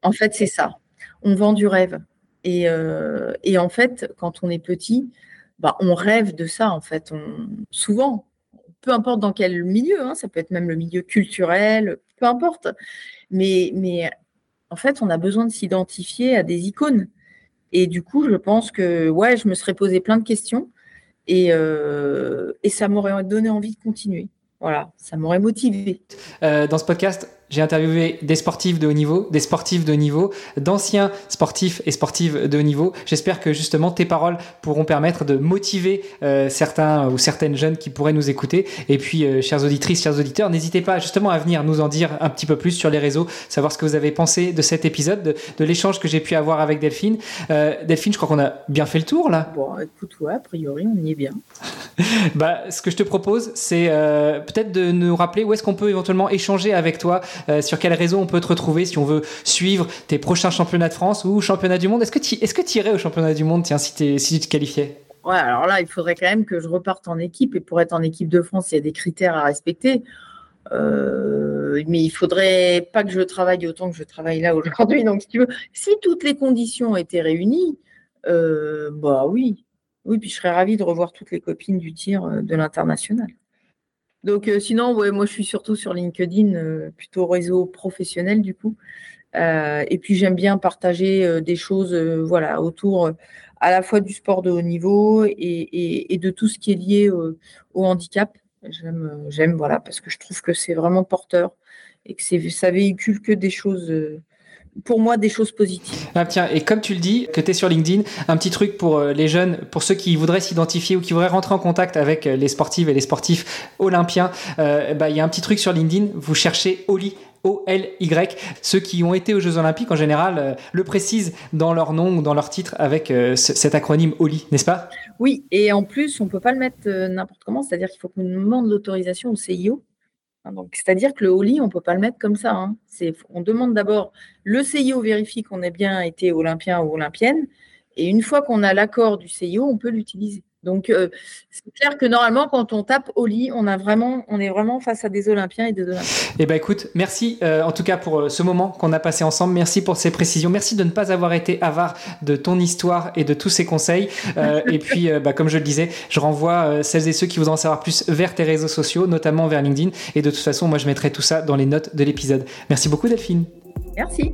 Speaker 2: En fait, c'est ça. On vend du rêve. Et, et, en fait, quand on est petit, bah, on rêve de ça, en fait. On, souvent, peu importe dans quel milieu, hein, ça peut être même le milieu culturel, peu importe. Mais, mais en fait, on a besoin de s'identifier à des icônes. Et du coup, je pense que ouais, je me serais posé plein de questions et, euh, et ça m'aurait donné envie de continuer. Voilà, ça m'aurait motivé.
Speaker 1: Euh, dans ce podcast, j'ai interviewé des sportifs de haut niveau, des sportifs de haut niveau, d'anciens sportifs et sportives de haut niveau. J'espère que justement tes paroles pourront permettre de motiver euh, certains ou certaines jeunes qui pourraient nous écouter. Et puis, euh, chères auditrices, chers auditeurs, n'hésitez pas justement à venir nous en dire un petit peu plus sur les réseaux, savoir ce que vous avez pensé de cet épisode, de, l'échange que j'ai pu avoir avec Delphine. Euh, Delphine, je crois qu'on a bien fait le tour là.
Speaker 2: Bon, écoute, ouais, a priori, on y est bien.
Speaker 1: bah, ce que je te propose, c'est peut-être de nous rappeler où est-ce qu'on peut éventuellement échanger avec toi euh, sur quel réseau on peut te retrouver si on veut suivre tes prochains championnats de France ou championnats du monde? Est-ce que tu irais au championnat du monde tiens, si, tu te qualifiais?
Speaker 2: Ouais, alors là, il faudrait quand même que je reparte en équipe. Et pour être en équipe de France, il y a des critères à respecter. Euh, mais il faudrait pas que je travaille autant que je travaille là aujourd'hui. Donc, si toutes les conditions étaient réunies, euh, bah oui, oui, puis je serais ravie de revoir toutes les copines du tir de l'international. Donc euh, sinon, moi je suis surtout sur LinkedIn, euh, plutôt réseau professionnel du coup. Euh, et puis j'aime bien partager des choses, voilà, autour à la fois du sport de haut niveau et, de tout ce qui est lié au handicap. J'aime, voilà, parce que je trouve que c'est vraiment porteur et que ça véhicule que des choses pour moi des choses positives.
Speaker 1: Ah, tiens, et comme tu le dis, que tu es sur LinkedIn, un petit truc pour euh, les jeunes, pour ceux qui voudraient s'identifier ou qui voudraient rentrer en contact avec euh, les sportives et les sportifs olympiens, euh, bah, il y a un petit truc sur LinkedIn, vous cherchez Oli. O-L-Y. Ceux qui ont été aux Jeux Olympiques, en général, le précisent dans leur nom ou dans leur titre avec cet acronyme OLI, n'est-ce pas?
Speaker 2: Oui, et en plus, on ne peut pas le mettre n'importe comment, c'est-à-dire qu'il faut qu'on demande l'autorisation au CIO Hein, c'est-à-dire que le holly, on ne peut pas le mettre comme ça. Hein. on demande d'abord, le CIO vérifie qu'on ait bien été olympien ou olympienne, et une fois qu'on a l'accord du CIO, on peut l'utiliser. Donc, euh, c'est clair que normalement, quand on tape au lit, on, a vraiment, on est vraiment face à des Olympiens et des Olympiens.
Speaker 1: Eh bien, écoute, merci euh, en tout cas pour euh, ce moment qu'on a passé ensemble. Merci pour ces précisions. Merci de ne pas avoir été avare de ton histoire et de tous ces conseils. et puis, bah, comme je le disais, je renvoie celles et ceux qui voudront en savoir plus vers tes réseaux sociaux, notamment vers LinkedIn. Et de toute façon, moi, je mettrai tout ça dans les notes de l'épisode. Merci beaucoup, Delphine.
Speaker 2: Merci.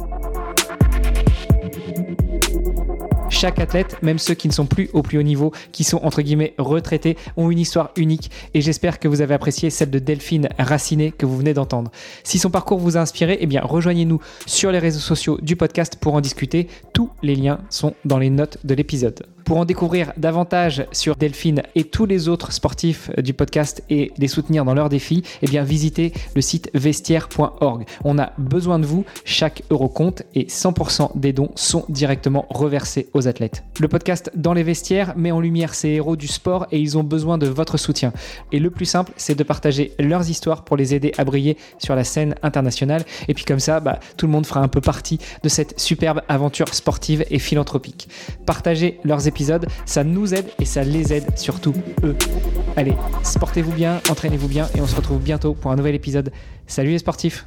Speaker 1: Chaque athlète, même ceux qui ne sont plus au plus haut niveau, qui sont entre guillemets retraités, ont une histoire unique et j'espère que vous avez apprécié celle de Delphine Racinet que vous venez d'entendre. Si son parcours vous a inspiré, eh bien rejoignez-nous sur les réseaux sociaux du podcast pour en discuter. Tous les liens sont dans les notes de l'épisode. Pour en découvrir davantage sur Delphine et tous les autres sportifs du podcast et les soutenir dans leurs défis, eh bien visitez le site vestiaire.org. On a besoin de vous, chaque euro compte et 100% des dons sont directement reversés aux athlètes. Le podcast Dans les vestiaires met en lumière ces héros du sport et ils ont besoin de votre soutien. Et le plus simple, c'est de partager leurs histoires pour les aider à briller sur la scène internationale. Et puis comme ça, bah, tout le monde fera un peu partie de cette superbe aventure sportive et philanthropique. Partagez leurs ça nous aide et ça les aide surtout eux. Allez, sportez-vous bien, entraînez-vous bien et on se retrouve bientôt pour un nouvel épisode. Salut les sportifs